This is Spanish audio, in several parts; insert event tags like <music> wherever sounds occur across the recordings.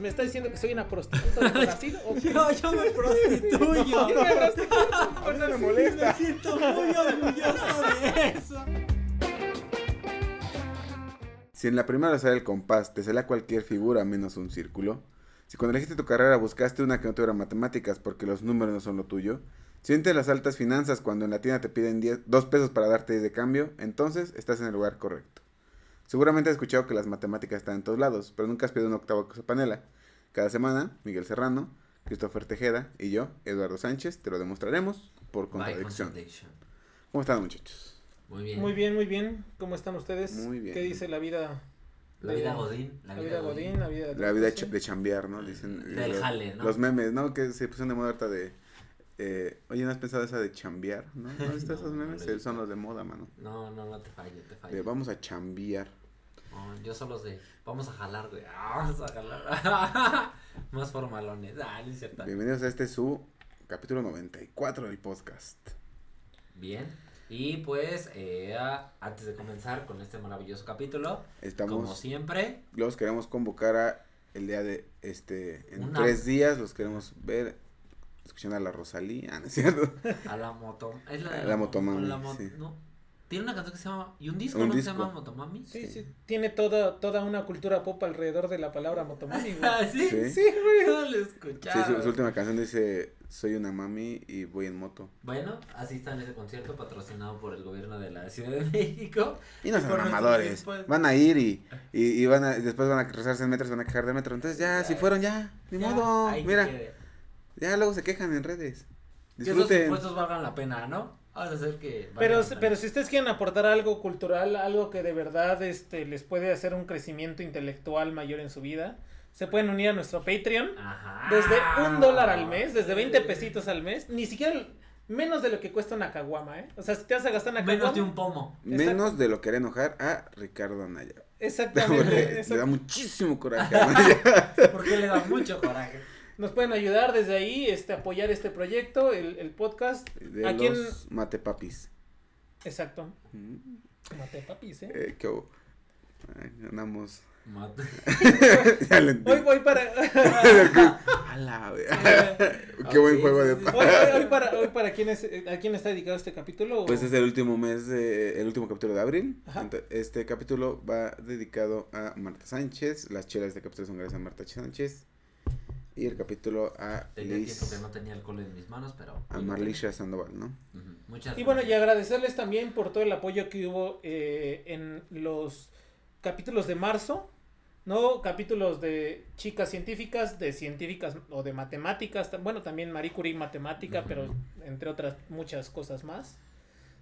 ¿Me está diciendo que soy una prostituta de <laughs> Brasil? ¿O qué? Yo, yo me prostituyo. <laughs> Yo me mí no me molesta. Me siento muy orgulloso de eso. Si en la primera sale el compás te sale cualquier figura menos un círculo, si cuando elegiste tu carrera buscaste una que no tuviera matemáticas porque los números no son lo tuyo, sientes las altas finanzas cuando en la tienda te piden 10, 2 pesos para darte 10 de cambio, entonces estás en el lugar correcto. Seguramente has escuchado que las matemáticas están en todos lados, pero nunca has pedido un octavo cosa panela. Cada semana, Miguel Serrano, Christopher Tejeda y yo, Eduardo Sánchez, te lo demostraremos por contradicción. ¿Cómo están muchachos? Muy bien. Muy bien, muy bien. ¿Cómo están ustedes? Muy bien. ¿Qué dice la vida? La vida Godín. La, vida Godín, la vida... La vida sí. de chambear, ¿no? Dicen. Del los, jale, ¿no? Los memes, ¿no? Que se pusieron de moda ahorita de. Eh, Oye, ¿no has pensado esa de chambear? ¿No? ¿No has visto <laughs> No, esos no memes? lo he Son los de moda, mano. No, no, no te fallo, te De fallo. vamos a chambear. Yo solo de, vamos a jalar, güey. Ah, vamos a jalar. <laughs> Más formalones. Ah, no es cierto. Bienvenidos a este su capítulo 94 del podcast. Bien. Y pues, eh, antes de comenzar con este maravilloso capítulo, como Estamos. siempre, Los queremos convocar a el día de este. En Una- tres días los queremos ver. Escuchando a la Rosalía, <laughs> ¿no es cierto? a la moto. Es la, A la Motomami, la mo- sí. no. Tiene una canción que se llama. Y un disco, Un ¿no? Se disco. llama Motomami. Sí, Sí. sí. Tiene toda, toda una cultura pop alrededor de la palabra motomami, güey. <laughs> Ah, sí. Sí. Sí, güey. No lo Sí, escuchaba. su, su última canción dice: Soy una mami y voy en moto. Bueno, asistan a ese concierto patrocinado por el gobierno de la Ciudad de México. Y no son mamadores. Van a ir y, y, y van a, después van a rezarse en metro, se van a quejar de metro. Entonces ya, si fueron ya, ni Ya, modo. que Mira, ya luego se quejan en redes. Que esos Disfruten. impuestos valgan la pena, ¿no? Vamos a hacer que. Pero, pero si ustedes quieren aportar algo cultural, algo que de verdad este, les puede hacer un crecimiento intelectual mayor en su vida, se pueden unir a nuestro Patreon. Ajá. Desde un dólar al mes, desde 20 pesitos al mes, ni siquiera menos de lo que cuesta una caguama, ¿eh? O sea, si te vas a gastar una Menos caguama. de un pomo. Menos de lo que hará enojar a Ricardo Anaya. Exactamente. <laughs> Le da muchísimo coraje a Anaya. <laughs> Porque le da mucho coraje. Nos pueden ayudar desde ahí, este, apoyar este proyecto, el, el podcast. De ¿A los quién? matepapis. Exacto. Mm, Mate papis, ¿eh? Eh, ¿Qué hubo? Ay, ganamos. Mate. <laughs> Hoy voy para. <laughs> A la vea. <laughs> Qué buen Ok, juego de Hoy, hoy- hoy para, hoy para quién es, eh, ¿a quién está dedicado este capítulo? Pues es el último mes, de- el último capítulo de abril. Ajá. Este capítulo va dedicado a Marta Sánchez. Las chelas de este capítulo son gracias a Marta Sánchez. Y el capítulo a Tenía Liz, tiempo que no tenía alcohol en mis manos, pero. a Marlisha Sandoval, ¿no? tengo. Ujú, Muchas Y bueno, y agradecerles también por todo el apoyo que hubo eh, en los capítulos de marzo, ¿no? Capítulos de chicas científicas, de científicas o de matemáticas, bueno, también Marie Curie matemática, Ujú. pero entre otras muchas cosas más.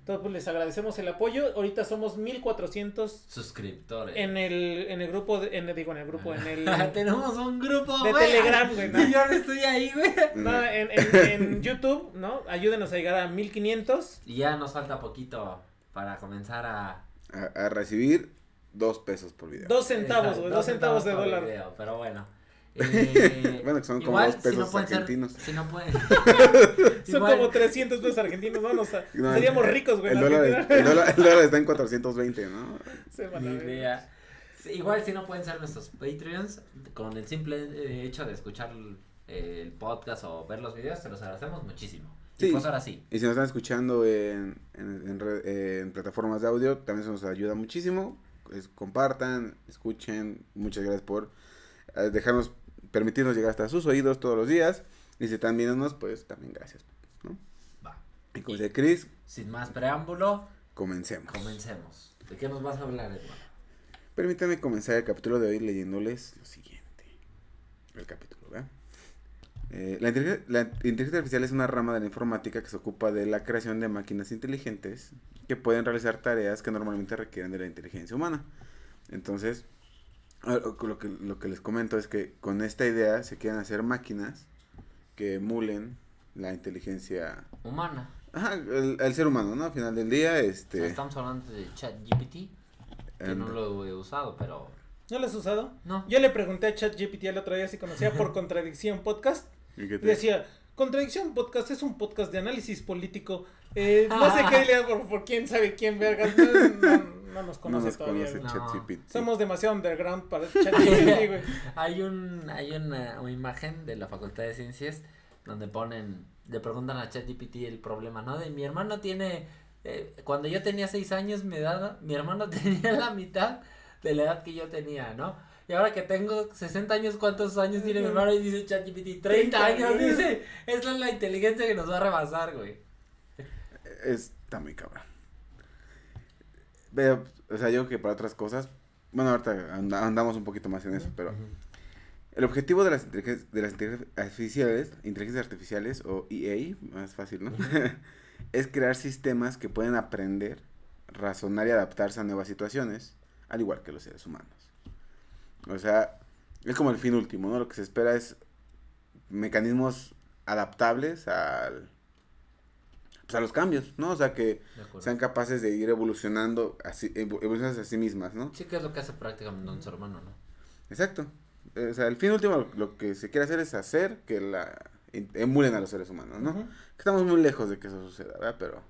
Entonces, pues les agradecemos el apoyo. Ahorita somos 1400 Suscriptores. en el, en el grupo, de- en, digo, en el grupo, en el... <laughs> Tenemos un grupo, De güey. Telegram, güey, ¿no? Y <laughs> yo no estoy ahí, güey. no, en, en- en <laughs> YouTube, ¿no? Ayúdenos a llegar a 1500. Y ya nos falta poquito para comenzar a. A, a recibir dos pesos por video. Dos centavos, güey, dos centavos de por dólar. video, pero bueno. Eh, <laughs> Bueno, que son como igual, dos pesos si no pueden ser- argentinos. si no pueden. <laughs> Son igual- como 300 pesos argentinos, ¿no? Nos- No, seríamos el- ricos, güey. El dólar, Argentina. el, dólar, el dólar está en 420, ¿no? <laughs> Se van a idea. Igual si no pueden ser nuestros Patreons, con el simple eh, hecho de escuchar el, podcast o ver los videos, se los agradecemos muchísimo. Sí. Y pues ahora sí. Y si nos están escuchando en, en, en re- en plataformas de audio, también eso nos ayuda muchísimo. Compartan, escuchen. Muchas gracias por eh, dejarnos, permitirnos llegar hasta sus oídos todos los días. Y si están viéndonos, pues también gracias. ¿no? Va. Y como dice Chris, Sin más preámbulo, comencemos. comencemos. ¿De qué nos vas a hablar, Eduardo? Permítanme comenzar el capítulo de hoy leyéndoles lo siguiente. El capítulo, ¿verdad? Eh, la, inteligencia, la inteligencia artificial es una rama de la informática que se ocupa de la creación de máquinas inteligentes que pueden realizar tareas que normalmente requieren de la inteligencia humana. Entonces, lo que, lo que les comento es que con esta idea se quieren hacer máquinas que emulen la inteligencia, Humana. ajá, el, el ser humano, ¿no? Al final del día, O sea, este, estamos hablando de ChatGPT, que no em, lo he usado, pero ¿No lo has usado? no. Yo le pregunté a ChatGPT el otro día si conocía por <laughs> Contradicción Podcast. ¿y qué Y te- decía, Contradicción Podcast es un podcast de análisis político. Eh, no sé <laughs> qué le por, por quién sabe quién, vergas. No, no- no nos no conoce nos todavía. conoce güey. No. ChatGPT. Somos demasiado underground para <laughs> ChatGPT, güey. Hay un hay una, una imagen de la Facultad de Ciencias donde ponen le preguntan a ChatGPT el problema, ¿no? De mi hermano tiene eh, cuando yo tenía seis años mi edad, mi hermano <laughs> tenía la mitad de la edad que yo tenía, ¿no? Y ahora que tengo 60 años, ¿cuántos años tiene mi hermano? Y dice ChatGPT, 30 años, dice. Esa es la inteligencia que nos va a rebasar, güey. Está muy cabrón. Pero, o sea, yo creo que para otras cosas, bueno, ahorita anda- andamos un poquito más en eso, pero el objetivo de las, de las inteligencias artificiales, inteligencias artificiales o EA, más fácil, ¿no? <laughs> es crear sistemas que pueden aprender, razonar y adaptarse a nuevas situaciones, al igual que los seres humanos. O sea, es como el fin último, ¿no? Lo que se espera es mecanismos adaptables al pues, a los cambios, ¿no? O sea, que sean capaces de ir evolucionando así, evo- evolucionándose a sí mismas, ¿no? Sí que es lo que hace prácticamente un ser humano, ¿no? Exacto. Eh, O sea, el fin último lo, lo que se quiere hacer es hacer que la emulen a los seres humanos, ¿no? Estamos muy lejos de que eso suceda, ¿verdad? Pero,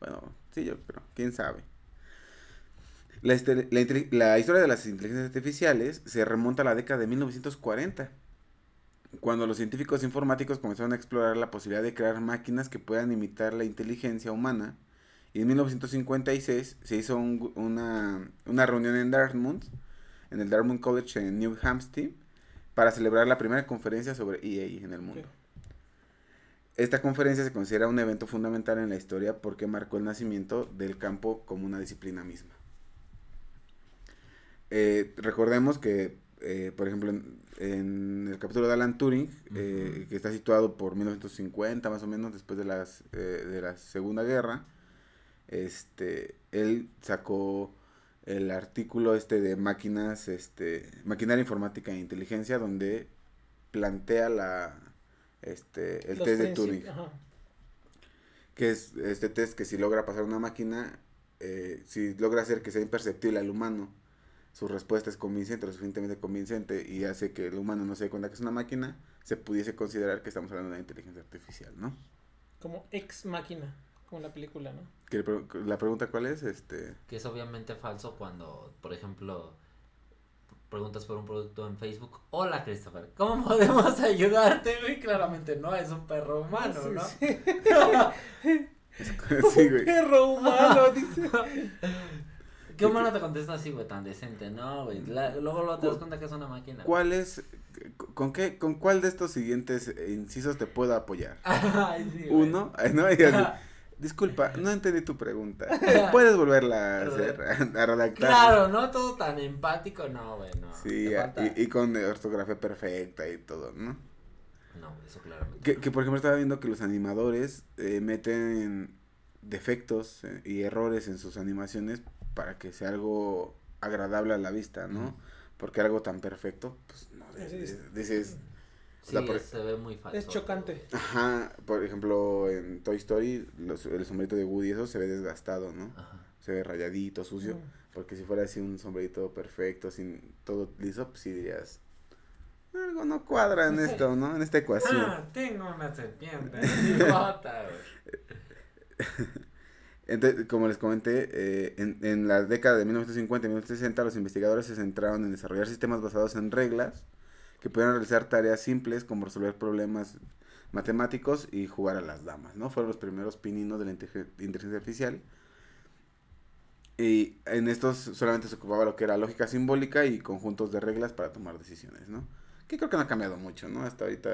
bueno, sí, yo creo, quién sabe. La, este- la historia de las inteligencias artificiales se remonta a la década de 1940, cuando los científicos informáticos comenzaron a explorar la posibilidad de crear máquinas que puedan imitar la inteligencia humana. Y en 1956 se hizo un- una, una reunión en Dartmouth, en el Dartmouth College en New Hampshire, para celebrar la primera conferencia sobre EA en el mundo. Esta conferencia se considera un evento fundamental en la historia porque marcó el nacimiento del campo como una disciplina misma. Eh, recordemos que, eh, por ejemplo, en, en el capítulo de Alan Turing, eh, que está situado por 1950 más o menos, después de, las, eh, de la Segunda Guerra, este, él sacó el artículo este de máquinas, este, maquinaria informática e inteligencia, donde plantea la, este, el Los test de Turing ajá. que es este test que si logra pasar una máquina, si logra hacer que sea imperceptible al humano, su respuesta es convincente, lo suficientemente convincente y hace que el humano no se dé cuenta que es una máquina, se pudiese considerar que estamos hablando de una inteligencia artificial, ¿no? Como ex máquina, como la película, ¿no? Que la pregunta cuál es, este, Que es obviamente falso cuando, por ejemplo, preguntas por un producto en Facebook. Hola, Christopher, ¿cómo <laughs> podemos ayudarte? güey? claramente no, es un perro humano, Sí, ¿no? sí. <laughs> sí, <laughs> güey. Perro humano, dice. ¿Qué humano te contesta así, güey, tan decente? No, güey. la- luego luego te das cuenta que es una máquina. ¿Cuál es, con qué, con cuál de estos siguientes incisos te puedo apoyar? <laughs> Ay, sí, güey. Uno, <laughs> ay, no, y así, <laughs> disculpa, no entendí tu pregunta. ¿Puedes volverla a hacer, a redactar? Claro, no todo tan empático, no, güey, no. Sí, y, y con ortografía perfecta y todo, ¿no? No, eso claramente. Que, que por ejemplo estaba viendo que los animadores eh, meten defectos eh, y errores en sus animaciones para que sea algo agradable a la vista, ¿no? Porque algo tan perfecto, pues no, sí. dices, Sí, sea, por- es- se ve muy falso. Es chocante. ajá, por ejemplo en Toy Story los- el sombrerito de Woody eso se ve desgastado, ¿no? Ajá. Se ve rayadito, sucio, Mm. porque si fuera así un sombrerito perfecto, sin todo liso, pues sí dirías, algo no cuadra en esto, ¿no? En esta ecuación. Ah, tengo una serpiente en mi bota, güey. <laughs> Entonces, como les comenté, eh, en, en la década de 1950 y 1960 los investigadores se centraron en desarrollar sistemas basados en reglas que pudieran realizar tareas simples como resolver problemas matemáticos y jugar a las damas, ¿no? Fueron los primeros pininos de la inteligen- inteligencia artificial. Y en estos solamente se ocupaba lo que era lógica simbólica y conjuntos de reglas para tomar decisiones, ¿no? Que creo que no ha cambiado mucho, ¿no? Hasta ahorita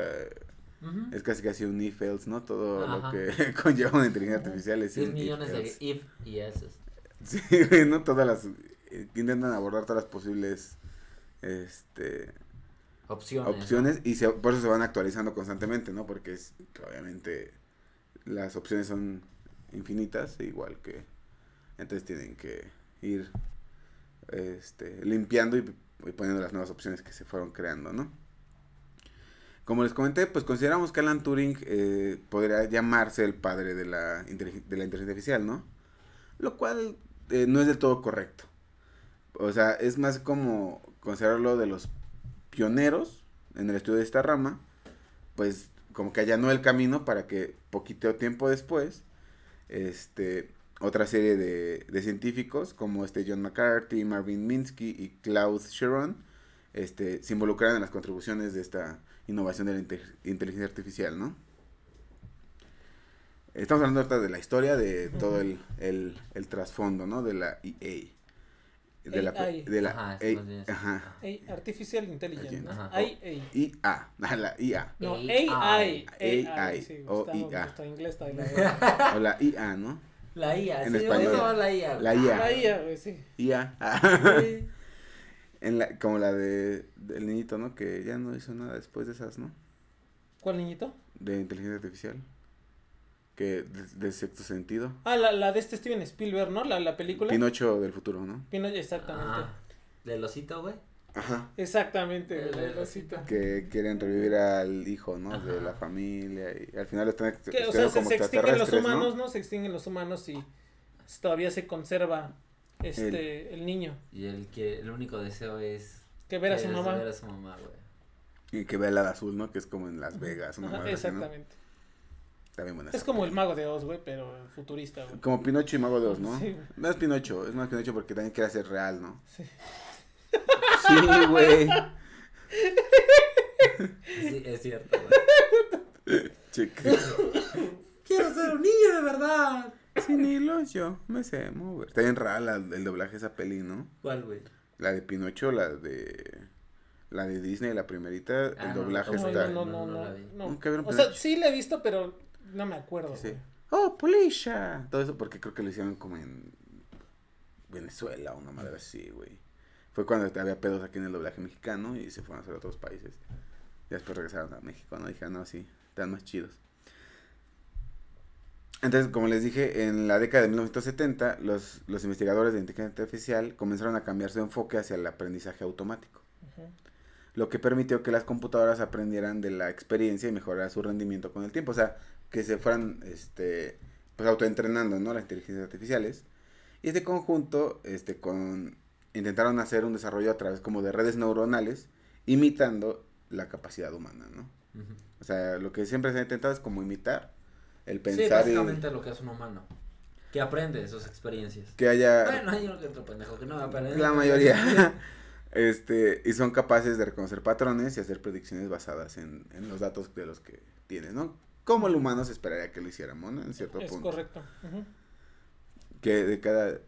Es casi casi un if else, ¿no? Todo Ajá. lo que <laughs> conlleva una inteligencia artificial es 10 un millones if de if y eses. Sí, <laughs> ¿no? Todas las... eh, intentan abordar todas las posibles este, Opciones. ¿no? opciones y se- por eso se van actualizando constantemente, ¿no? Porque es, obviamente las opciones son infinitas, e igual que... Entonces tienen que ir este, limpiando y, y poniendo las nuevas opciones que se fueron creando, ¿no? Como les comenté, pues consideramos que Alan Turing eh, podría llamarse el padre de la, de la inteligencia artificial, ¿no? Lo cual eh, no es del todo correcto. O sea, es más como considerarlo de los pioneros en el estudio de esta rama, pues como que allanó el camino para que poquito tiempo después, este, otra serie de, de científicos como este John McCarthy, Marvin Minsky y Klaus Sharon, este, se involucraran en las contribuciones de esta innovación de la inte- inteligencia artificial, ¿no? Estamos hablando ahorita de la historia, de todo el, el, el trasfondo, ¿no? De la EA. De la, de la Ajá, A-. Ey, Artificial Intelligence. ¿no? Ajá. AI. IA, <laughs> la IA. No, AI. AI. AI, AI. Sí, o IA. nuestro inglés está de la verga. O la IA, ¿no? La IA, En sí, español. la IA. La IA. La IA, güey, sí. IA. Sí. <laughs> En la, como la de del niñito, ¿no? Que ya no hizo nada después de esas, ¿no? ¿Cuál niñito? De inteligencia artificial. Que de, de sexto sentido. Ah, la, la de este Steven Spielberg, ¿no? La, la película. Pinocho del futuro, ¿no? Pino- exactamente. Ah, Del osito, güey. Ajá. Exactamente, El- el osito. Que quieren revivir al hijo, ¿no? De la familia. Y al final están Que, o sea, se, como se extinguen los humanos, ¿no? Se extinguen los humanos y todavía se conserva este el, niño. Y el que el único deseo es Que ver a su mamá. ver a su mamá, güey. Y que ve el hada azul, ¿no? Que es como en Las Vegas. Ajá, así, exactamente. Buena Es como el mago de Oz, güey, pero futurista, güey. Como Pinocho y Mago de Oz, ¿no? Sí, güey. No es Pinocho, es más Pinocho porque también quiere ser real, ¿no? Sí. Sí, güey. Sí, es cierto, <laughs> güey. Chicos. Quiero ser un niño de verdad. Sin hilos yo me sé mover. Está bien rara la- el doblaje de esa peli, ¿no? ¿Cuál, güey? La de Pinocho, la de... La de Disney, la primerita, Ah, el no, doblaje No, está... no, no, No, no, no no, O sea, sí la he visto, pero no me acuerdo. Sí. güey. Oh, Polisha. Todo eso porque creo que lo hicieron como en Venezuela, una madre así, güey. Fue cuando había pedos aquí en el doblaje mexicano y se fueron a hacer a otros países. Y después regresaron a México, ¿no? Dijeron, no, sí, están más chidos. Entonces, como les dije, en la década de 1970, los, los investigadores de inteligencia artificial comenzaron a cambiar su enfoque hacia el aprendizaje automático, Ujú. lo que permitió que las computadoras aprendieran de la experiencia y mejoraran su rendimiento con el tiempo. O sea, que se fueran este, pues, autoentrenando, ¿no? Las inteligencias artificiales. Y este conjunto, este, con, intentaron hacer un desarrollo a través como de redes neuronales, imitando la capacidad humana, ¿no? Ujú. O sea, lo que siempre se ha intentado es como imitar el Sí, pensar y básicamente lo que es un humano. Que aprende de sus experiencias. que haya Bueno, hay uno que otro pendejo que no va a aprender. la mayoría <laughs> este y son capaces de reconocer patrones y hacer predicciones basadas en, en los datos de los que tienes, ¿no? Como el humano se esperaría que lo hiciéramos, ¿no? En cierto Es punto. correcto. Ujú. Que de cada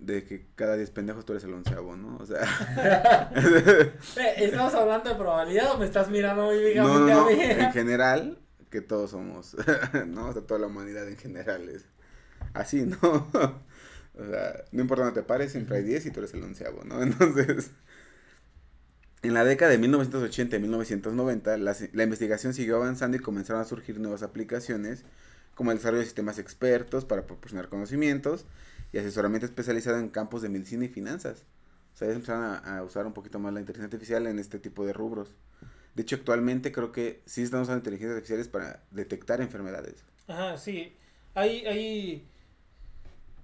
de que cada 10 pendejos tú eres el onceavo, ¿no? O sea, <laughs> <laughs> Eh, ¿Estamos hablando de probabilidad o me estás mirando muy no, no, no, a mí? en general que todos somos, <laughs> ¿no? O sea, toda la humanidad en general es así, ¿no? <laughs> O sea, no importa dónde te pares, siempre hay 10 y tú eres el onceavo, ¿no? <laughs> Entonces, en la década de 1980 y 1990, la, la investigación siguió avanzando y comenzaron a surgir nuevas aplicaciones, como el desarrollo de sistemas expertos para proporcionar conocimientos y asesoramiento especializado en campos de medicina y finanzas. O sea, ya empezaron a, a usar un poquito más la inteligencia artificial en este tipo de rubros. De hecho, actualmente creo que sí están usando inteligencias artificiales para detectar enfermedades. Ajá, sí. Hay, hay,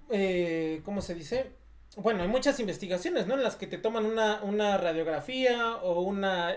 eh, ¿cómo se dice? Bueno, hay muchas investigaciones, ¿no? En las que te toman una, una radiografía o una,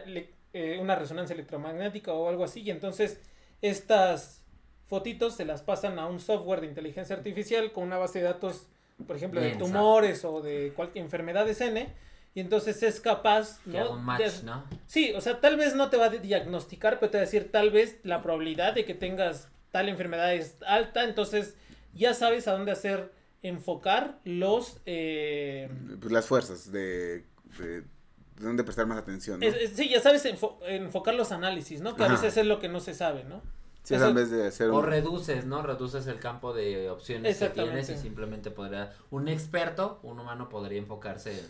eh, una resonancia electromagnética o algo así. Y entonces estas fotitos se las pasan a un software de inteligencia artificial con una base de datos, por ejemplo, de tumores o de cualquier enfermedades N. Y entonces es capaz, Que haga ¿no? un match, de- ¿no? Sí, o sea, tal vez no te va a diagnosticar, pero te va a decir tal vez la probabilidad de que tengas tal enfermedad es alta, entonces ya sabes a dónde hacer enfocar los... eh, Pues las fuerzas de, de, de dónde prestar más atención. ¿no? es- es- sí, ya sabes enfo- enfocar los análisis, ¿no? Que a veces es lo que no se sabe, ¿no? Sí, eso- en vez de hacer O reduces, ¿no? Reduces el campo de opciones que tienes y simplemente podría, un experto, un humano podría enfocarse en.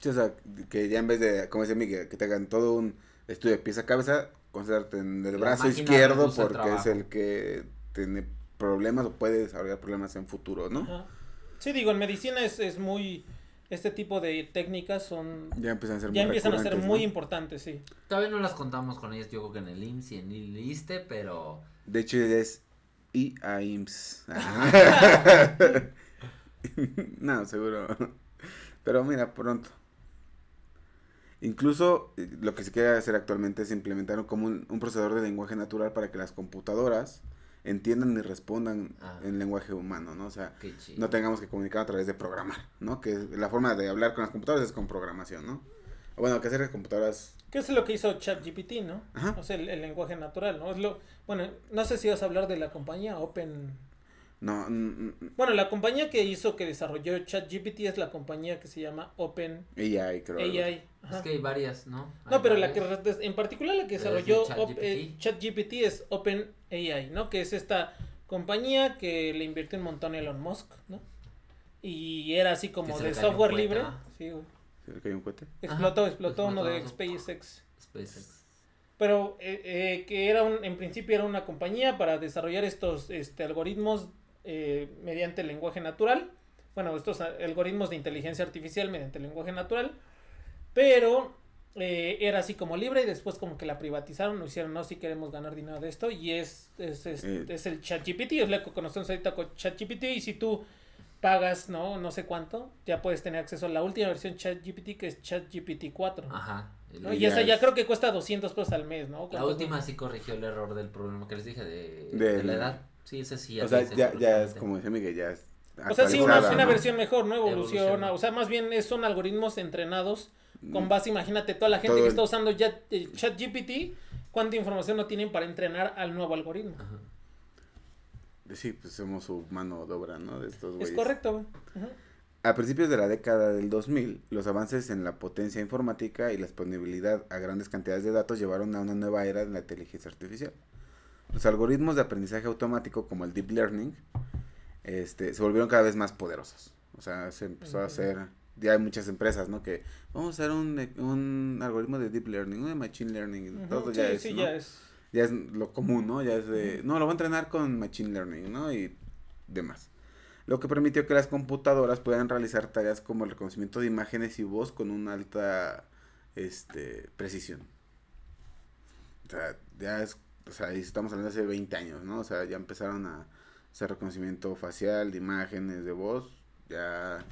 Sí, o sea, que ya en vez de, como decía Miguel, que te hagan todo un estudio de pieza a cabeza, concentrarte en el La brazo izquierdo el porque es el que tiene problemas o puede desarrollar problemas en futuro, ¿no? Ajá. Sí, digo, en medicina es, es muy este tipo de técnicas son Ya empiezan a ser ya muy empiezan a ser muy ¿no? importantes, sí. Todavía no las contamos con ellas, yo creo que en el IMSS y en el ISTE, pero De hecho, es IAIMS. <laughs> <laughs> no, seguro. Pero mira, pronto. Incluso eh, lo que se quiere hacer actualmente es implementar como un, un procesador de lenguaje natural para que las computadoras entiendan y respondan Ah. en lenguaje humano, ¿no? O sea, no tengamos que comunicar a través de programar, ¿no? Que la forma de hablar con las computadoras es con programación, ¿no? Bueno, que hacer las computadoras... ¿Qué es lo que hizo ChatGPT, no? Ajá. O sea, el, el lenguaje natural, ¿no? Es lo, bueno, no sé si vas a hablar de la compañía Open. No, Bueno, la compañía que hizo, que desarrolló ChatGPT es la compañía que se llama Open AI, creo. AI. Es que hay varias, ¿no? No, Hay pero la que en particular la que desarrolló eh, ChatGPT es OpenAI, ¿no? Que es esta compañía que le invirtió un montón Elon Musk, ¿no? Y era así como de software libre. Sí, güey. ¿Se le cayó un cohete? Explotó, Ajá, explotó uno de. SpaceX. SpaceX. Pero eh, eh, que era un, en principio era una compañía para desarrollar estos este, algoritmos eh, mediante lenguaje natural. Bueno, estos algoritmos de inteligencia artificial mediante lenguaje natural. Pero eh, era así como libre y después como que la privatizaron, lo hicieron, no, si queremos ganar dinero de esto. Y es, es, es, Eh. es el ChatGPT, es lo que conocemos ahorita con ChatGPT. Y si tú pagas, ¿no? No sé cuánto, ya puedes tener acceso a la última versión ChatGPT que es ChatGPT 4. Ajá. Y esa ya creo que cuesta 200 pesos al mes, ¿no? La ¿Cuánto última sí corrigió el error del problema que les dije de la edad. Sí, ese sí. O sea, dice ya, ya es como decía Miguel, ya es O sea, sí, una, una versión mejor, ¿no? Evoluciona. Evoluciona. O sea, más bien es- son algoritmos entrenados con base, imagínate, toda la gente Todo que está usando ya eh, ChatGPT, cuánta información no tienen para entrenar al nuevo algoritmo. Ajá. Sí, pues somos su mano de obra, ¿no? De estos Es güeyes. correcto, güey. Ujú. A principios de la década del 2000, los avances en la potencia informática y la disponibilidad a grandes cantidades de datos llevaron a una nueva era de la inteligencia artificial. Los algoritmos de aprendizaje automático como el deep learning este, se volvieron cada vez más poderosos. O sea, se empezó a hacer, ya hay muchas empresas, ¿no? Que vamos a hacer un, un algoritmo de deep learning, uno de machine learning, todo Sí, ya es, sí, ¿no? ya es. ya es lo común, ¿no? Ya es de, no, lo voy a entrenar con Machine Learning, ¿no? Y demás. Lo que permitió que las computadoras puedan realizar tareas como el reconocimiento de imágenes y voz con una alta este, precisión. O sea, ya es, o sea, ahí estamos hablando de hace 20 años, ¿no? O sea, ya empezaron a hacer reconocimiento facial, de imágenes, de voz, ya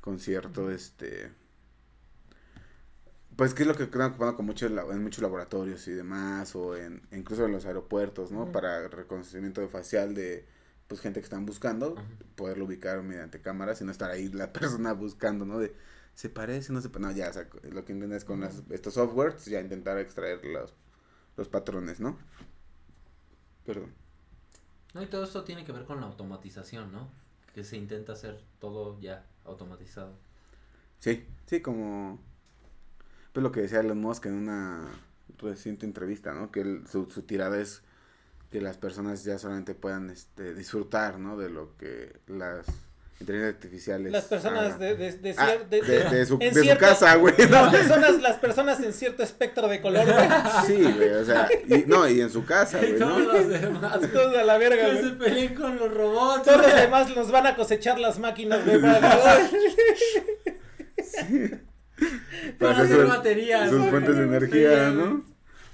con cierto, este... Pues que es lo que están ocupando con muchos, labo- en muchos laboratorios y demás, o en, incluso en los aeropuertos, ¿no? Para reconocimiento facial de pues gente que están buscando, poderlo ubicar mediante cámaras y no estar ahí la <laughs> persona buscando, ¿no? De, se parece, no se parece, no, ya, o sea, lo que intentas con las, estos softwares, ya intentar extraer los, los patrones, ¿no? Perdón. No, y todo esto tiene que ver con la automatización, ¿no? Que se intenta hacer todo ya automatizado. Sí, sí, como... Pues lo que decía Elon Musk en una reciente entrevista, ¿no? Que él- su, su tirada es que las personas ya solamente puedan este, disfrutar, ¿no? De lo que las inteligencias artificiales... Las personas hagan. de, de, de, Ah, de- de, de <laughs> su, de su casa, güey, <laughs> ¿no? Las personas, las personas en cierto espectro de color, güey. <laughs> Sí, güey, o sea, y, no, y en su casa, güey, Todos ¿no? los demás Todos a la verga, que güey. se peleen con los robots. Todos los demás nos van a cosechar las máquinas, güey. para- Para hacer hacer sus- baterías. Sus fuentes de energía, Sí, ¿no?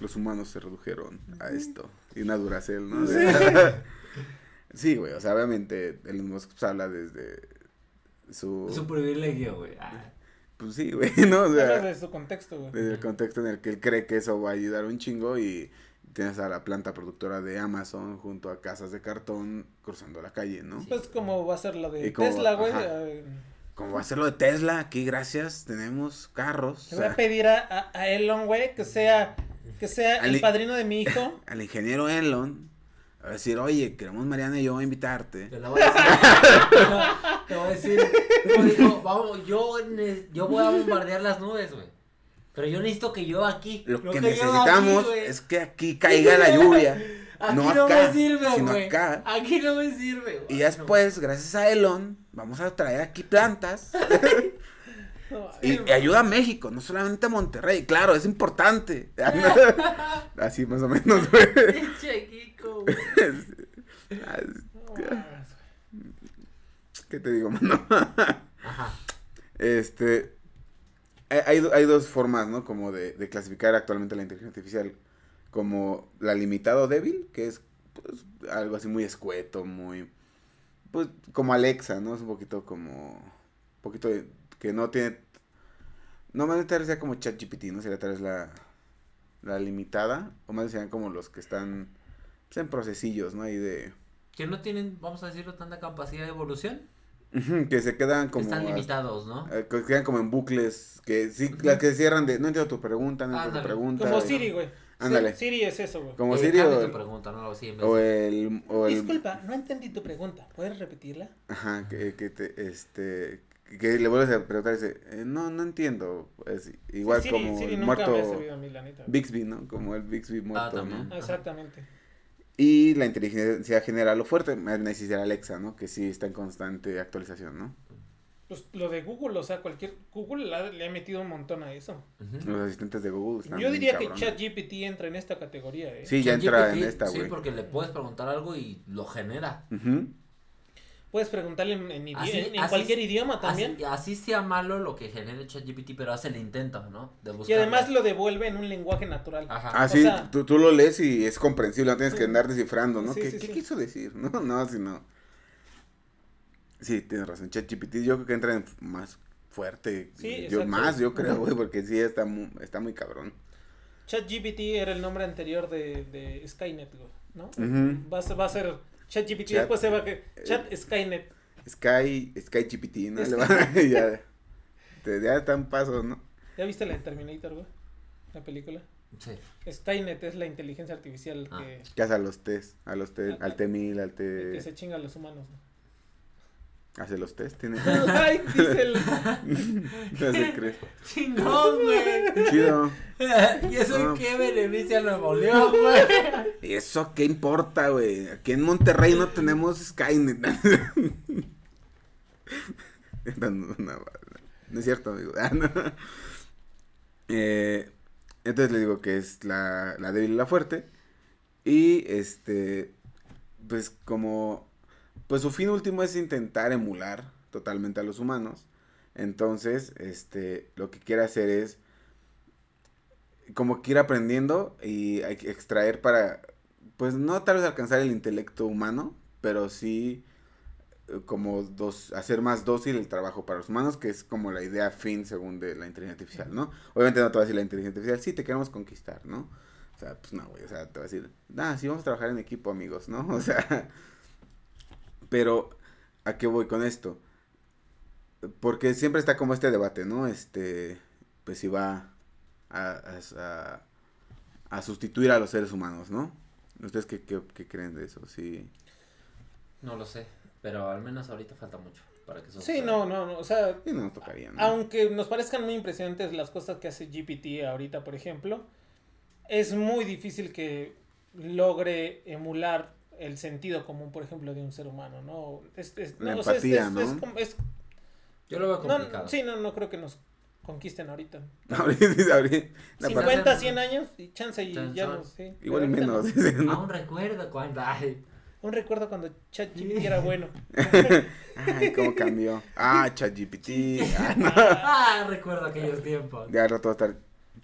Los humanos se redujeron a esto. Y una Duracell, ¿no? Sí, güey, o sea, obviamente Elon Musk pues, habla desde su... Su privilegio, güey. Ah. Pues sí, güey, <laughs> ¿no? O sea, de su contexto, güey. desde el contexto en el que él cree que eso va a ayudar un chingo y tienes a la planta productora de Amazon junto a casas de cartón cruzando la calle, ¿no? Sí. Pues como va a ser lo de Tesla, güey. eh, Como va a ser lo de Tesla, aquí gracias, tenemos carros. Le o voy a pedir a, a, a Elon, güey, que sea, que sea el padrino de mi hijo. <laughs> al ingeniero Elon, a decir, oye, queremos Mariana y yo invitarte. Te lo voy a decir. <laughs> Te voy a decir. Como vamos, yo, yo voy a bombardear las nubes, güey. Pero yo necesito que yo aquí. Lo que yo necesitamos es que aquí caiga la lluvia. <laughs> Aquí no no, acá, me sirve, sino güey. acá. Aquí no me sirve, güey. Y después, gracias a Elon, vamos a traer aquí plantas. <laughs> Y, y ayuda a México, no solamente a Monterrey. Claro, es importante. <laughs> Así más o menos, güey. <laughs> ¿Qué te digo, mano? Ajá. Este, hay, hay do- hay dos formas, ¿no? Como de, de clasificar actualmente la inteligencia artificial. Como la limitada o débil, que es pues, algo así muy escueto, muy... Pues como Alexa, ¿no? Es un poquito como... Un poquito de- que no tiene... No más tal vez sea como ChatGPT, ¿no? Sería tal vez la, la limitada. O más serían como los que están pues, en procesillos, ¿no? Ahí de... Que no tienen, vamos a decirlo, tanta capacidad de evolución. Que se quedan Que como... están limitados, ¿no? Eh, que quedan como en bucles, que sí, las que cierran de, no entiendo tu pregunta, no entiendo tu pregunta. Como y- Siri, güey. Ándale. Sí, Siri es eso, güey. Como Eh, Siri o, tu pregunta, no así, en vez o de- el, o el, Disculpa, no entendí tu pregunta. ¿Puedes repetirla? ajá, que, que te, este, que le vuelves a preguntar y dice, eh, no, no entiendo, es igual Sí, Siri, como Siri el nunca me ha muerto servido a mí, la neta. Bixby, ¿no? Como el Bixby muerto, Ah, también. ¿no? Exactamente. Y la inteligencia general o fuerte, me necesita Alexa, ¿no? Que sí está en constante actualización, ¿no? Pues lo de Google, o sea, cualquier. Google la- le ha metido un montón a eso. Los asistentes de Google están Yo diría que. ChatGPT entra en esta categoría, ¿eh? Sí, ya entra en esta, Sí, güey. porque le puedes preguntar algo y lo genera. Ujú. Puedes preguntarle en, en idi- Así- en- así- cualquier idioma también. Así, así sea malo lo que genere ChatGPT, pero hace el intento, ¿no? De y además lo devuelve en un lenguaje natural. Ajá. Ah, O sí, sea- tú, tú lo lees y es comprensible, no tienes que andar descifrando, ¿no? Sí, ¿Qué, sí, qué sí. quiso decir? <laughs> No, no, sino... Sí, tienes razón, ChatGPT yo creo que entra en más fuerte, Sí, yo exacto. más, yo creo, <laughs> güey, porque sí está muy, está muy cabrón. ChatGPT era el nombre anterior de, de Skynet, güey, ¿no? Ujú. Va, a ser- va a ser ChatGPT, Chat- después se va a que eh, Chat Skynet. Sky, SkyGPT, ¿no? Sky- <laughs> ya, te, ya están pasos, ¿no? ¿Ya viste la de Terminator, güey? La película. Sí. Skynet es la inteligencia artificial Ah. que, Que hace a los test, a los test, al T1000, al que T... se chinga a los humanos. güey. Hace los test, tiene... <laughs> Ay, el... <laughs> No se cree. Chingón, güey. Chido. <laughs> ¿Y eso Ah. qué beneficia a Nuevo León, güey? ¿Y eso qué importa, güey? Aquí en Monterrey no tenemos Skynet. no, no, es cierto, amigo. Ah. Eh, entonces le digo que es la, la débil y la fuerte. Y este, pues como, pues su fin último es intentar emular totalmente a los humanos. Entonces, este, lo que quiere hacer es como que ir aprendiendo y extraer para, pues no tal vez alcanzar el intelecto humano, pero sí eh, como dos, hacer más dócil el trabajo para los humanos, que es como la idea fin según de la inteligencia artificial, ¿no? Obviamente no te va a decir la inteligencia artificial, sí, te queremos conquistar, ¿no? O sea, pues no, güey, o sea, te va a decir, ah, sí, vamos a trabajar en equipo, amigos, ¿no? <laughs> O sea, pero, ¿a qué voy con esto? Porque siempre está como este debate, ¿no? Este, pues si va a, a- sustituir a los seres humanos, ¿no? ¿Ustedes qué, qué, qué creen de eso? Sí. No lo sé, pero al menos ahorita falta mucho para que eso Sí, suceda. no, no, no, o sea, Sí, no nos tocaría, ¿no? aunque nos parezcan muy impresionantes las cosas que hace GPT ahorita, por ejemplo, es muy difícil que logre emular el sentido común, por ejemplo, de un ser humano, ¿no? Es, es- La no, sea, es- empatía, es- ¿no? es como- es- Yo lo veo no, complicado. sí, no, no creo que nos conquisten ahorita. <laughs> Ahorita, ahorita, la Sí, parte- 50, 100 años y chance y Chance. ya no sé. Igual y menos. no. ¿no? Aún recuerdo cuando. Ay, Un recuerdo cuando ChatGPT era bueno. <laughs> Ay, cómo cambió. Ah, ChatGPT. Ah, no. ah, recuerdo aquellos tiempos. Ya rato va a estar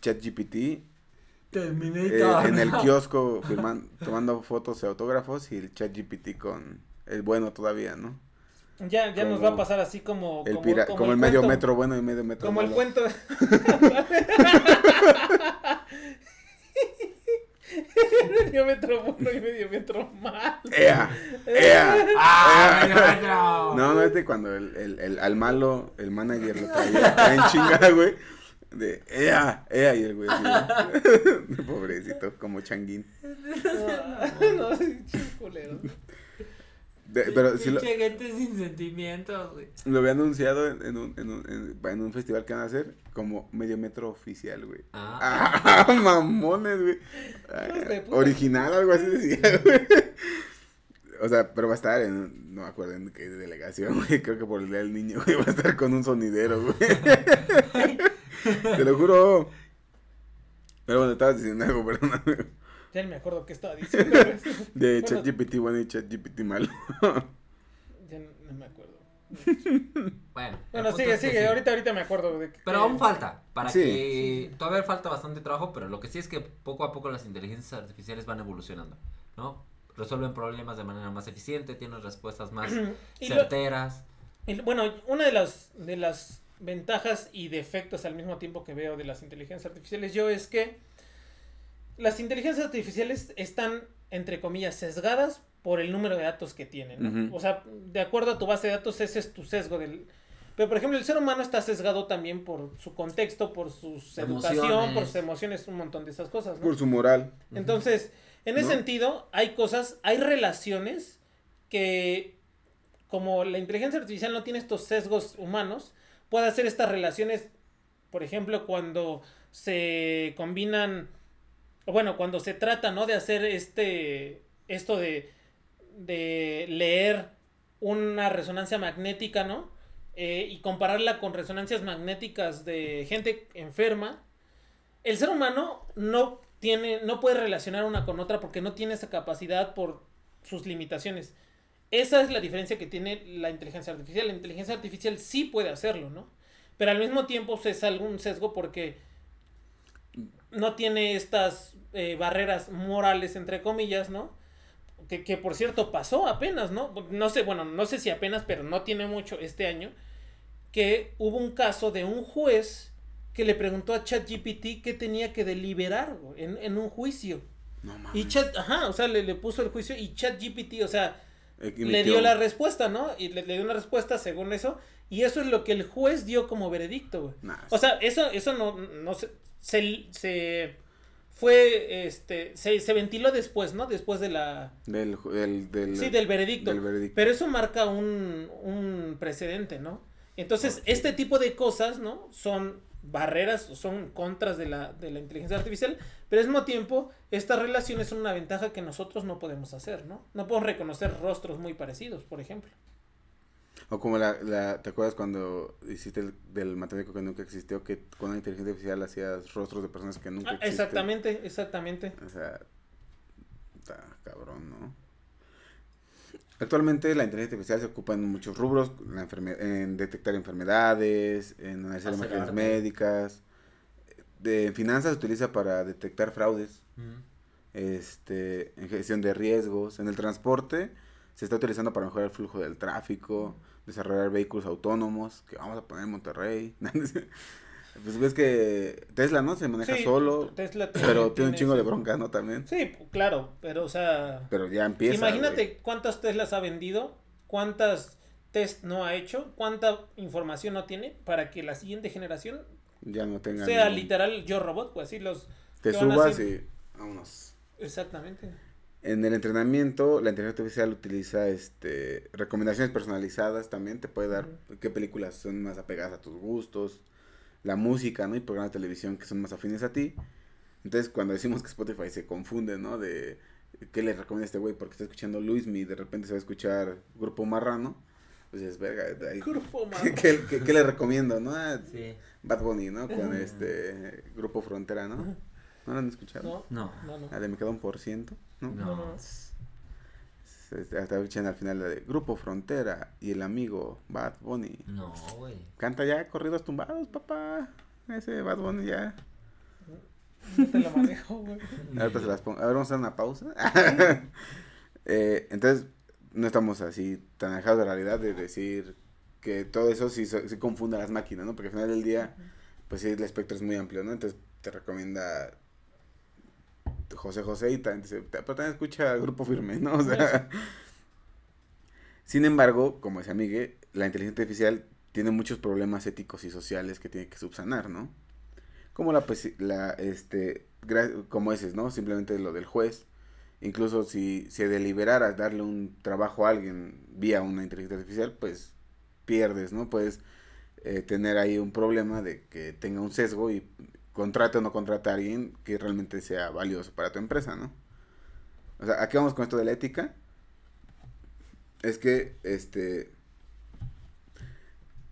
ChatGPT eh, Terminator. en el kiosco <laughs> firman, tomando fotos y autógrafos y el ChatGPT con el bueno todavía, ¿no? Ya, ya nos Como va a pasar así como, El como, pira- como, el, medio cuento- metro bueno y medio metro Como el malo. cuento. <laughs> <laughs> medio metro bueno y medio metro mal. ¡Ea! ¡Ea! ¡Ah, ¡Ea! medio! No, no, este cuando el, el, el, al malo, el manager lo traía en chingada, güey. De, ¡ea! ¡ea! Y el güey así, ¿no? <laughs> Pobrecito, como changuín. <laughs> no, sí, culero. De- pero sí lo, gente sin sentimientos, güey. lo había anunciado en, en un, en, un, en, en un festival que van a hacer como medio metro oficial, güey. Ah. ¡Ah! <laughs> Mamones, güey. De puta. Original, algo así decía, güey. O sea, pero va a estar en, no me acuerdo en qué delegación, güey. Creo que por el día del niño, güey. Va a estar con un sonidero, güey. Te lo juro. Pero bueno, estabas diciendo algo, perdóname. Ya ni me acuerdo qué estaba diciendo. De. ChatGPT bueno y ChatGPT malo. ya no, no me acuerdo. Bueno, Bueno, sigue, sigue. sí. Ahorita, ahorita me acuerdo de que- Pero aún falta, para Sí. que Sí. todavía falta bastante trabajo, pero lo que sí es que poco a poco las inteligencias artificiales van evolucionando, ¿no? Resuelven problemas de manera más eficiente, tienen respuestas más <clears throat> Y lo- certeras. Y, bueno, una de las, de las ventajas y defectos al mismo tiempo que veo de las inteligencias artificiales yo es que las inteligencias artificiales están, entre comillas, sesgadas por el número de datos que tienen. O sea, de acuerdo a tu base de datos, ese es tu sesgo del... Pero, por ejemplo, el ser humano está sesgado también por su contexto, por su educación, por sus emociones, un montón de esas cosas. ¿no? Por su moral. Entonces, en ese ¿No? sentido, hay cosas, hay relaciones que, como la inteligencia artificial no tiene estos sesgos humanos, puede hacer estas relaciones, por ejemplo, cuando se combinan, bueno, cuando se trata, ¿no? De hacer este, esto de, de leer una resonancia magnética, ¿no? Eh, y compararla con resonancias magnéticas de gente enferma, el ser humano no tiene, no puede relacionar una con otra porque no tiene esa capacidad por sus limitaciones. Esa es la diferencia que tiene la inteligencia artificial. La inteligencia artificial sí puede hacerlo, ¿no? Pero al mismo tiempo se es algún sesgo porque no tiene estas eh, barreras morales, entre comillas, ¿no? Que, que por cierto pasó apenas, ¿no? No sé, bueno, no sé si apenas, pero no tiene mucho este año, que hubo un caso de un juez que le preguntó a ChatGPT qué tenía que deliberar en, en un juicio. No mames. Y Chat, ajá, o sea, le, le puso el juicio y ChatGPT, o sea, le dio la respuesta, ¿no? Y le, le dio una respuesta según eso. Y eso es lo que el juez dio como veredicto, güey. Nah, O sea, eso, eso no, no se, se, se fue, este, se, se ventiló después, ¿no? Después de la, del, del, del, sí, del veredicto. del veredicto. Pero eso marca un, un precedente, ¿no? Entonces, este tipo de cosas, ¿no? Son barreras, son contras de la, de la inteligencia artificial, pero al mismo tiempo, estas relaciones son una ventaja que nosotros no podemos hacer, ¿no? No podemos reconocer rostros muy parecidos, por ejemplo. O como la, la, ¿te acuerdas cuando hiciste el del matemático que nunca existió? Que con la inteligencia artificial hacías rostros de personas que nunca Ah, existen. exactamente, exactamente. O sea, está cabrón, ¿no? Actualmente la inteligencia artificial se ocupa en muchos rubros, la enferme- en detectar enfermedades, en analizar imágenes médicas. De finanzas se utiliza para detectar fraudes, este, en gestión de riesgos, en el transporte se está utilizando para mejorar el flujo del tráfico, desarrollar vehículos autónomos, que vamos a poner en Monterrey. <laughs> pues ves que Tesla, ¿no? Se maneja Sí, solo, Tesla pero tiene un chingo de bronca, ¿no? También. Sí, claro, pero o sea, Pero ya empieza. imagínate güey. cuántas Teslas ha vendido, cuántas test no ha hecho, cuánta información no tiene para que la siguiente generación Ya no tenga. sea ningún- literal yo robot, pues así los Te subas así- y. Vámonos. exactamente. En el entrenamiento, la inteligencia artificial utiliza este recomendaciones personalizadas también. Te puede dar qué películas son más apegadas a tus gustos, la música, ¿no? Y programas de televisión que son más afines a ti. Entonces, cuando decimos que Spotify se confunde, ¿no? De qué le recomienda este güey porque está escuchando Luismi y de repente se va a escuchar Grupo Marrano. Pues es verga. de ahí- Grupo ¿Qué, Marrano. qué- qué- qué le recomiendo, no? Ah, Sí. Bad Bunny, ¿no? Con este Grupo Frontera, ¿no? ¿No lo han escuchado? No, No. no, no. La de Me queda un por ciento, ¿no? No. Hasta escuchan al final la de Grupo Frontera y el amigo Bad Bunny. No, güey. Canta ya corridos tumbados, papá. Ese Bad Bunny ya. No te lo manejo, güey. <laughs> Ahorita se las pongo. A ver, vamos a hacer una pausa. <laughs> Eh, entonces, no estamos así tan alejados de la realidad de decir que todo eso sí, sí confunde a las máquinas, ¿no? Porque al final del día, pues sí, el espectro es muy amplio, ¿no? Entonces te recomienda José José y también, dice, pero también escucha grupo firme, ¿no? O sea, <laughs> sin embargo, como decía Miguel, la inteligencia artificial tiene muchos problemas éticos y sociales que tiene que subsanar, ¿no? Como la, pues, la este, como ese, ¿no? Simplemente lo del juez. Incluso si se deliberara darle un trabajo a alguien vía una inteligencia artificial, pues pierdes, ¿no? Puedes eh, tener ahí un problema de que tenga un sesgo y contrate o no contrate a alguien que realmente sea valioso para tu empresa, ¿no? O sea, aquí vamos con esto de la ética. Es que, este,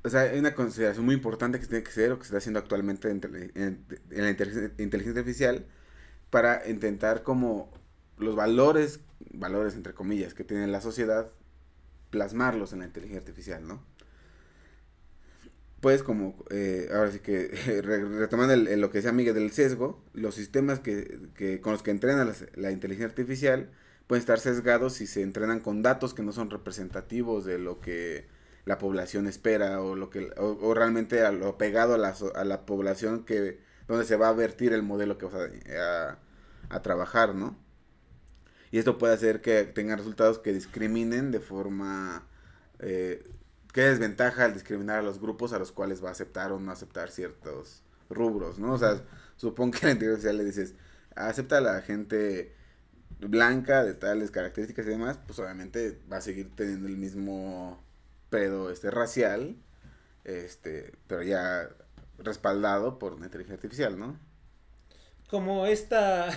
o sea, hay una consideración muy importante que se tiene que hacer o que se está haciendo actualmente en, en- la inteligencia artificial para intentar como los valores, valores entre comillas, que tiene la sociedad, plasmarlos en la inteligencia artificial, ¿no? Pues como, eh, ahora sí que, <laughs> re- retomando el- lo que decía Miguel del sesgo, los sistemas que, que con los que entrenan las- la inteligencia artificial pueden estar sesgados si se entrenan con datos que no son representativos de lo que la población espera o lo que o, o realmente a lo pegado a la, a la población que donde se va a vertir el modelo que vas a, a- a trabajar, ¿no? Y esto puede hacer que tengan resultados que discriminen de forma eh, qué desventaja al discriminar a los grupos a los cuales va a aceptar o no aceptar ciertos rubros, ¿no? O sea, supongo que en la inteligencia artificial le dices, acepta a la gente blanca de tales características y demás, pues obviamente va a seguir teniendo el mismo pedo este racial, este, pero ya respaldado por una inteligencia artificial, ¿no? como esta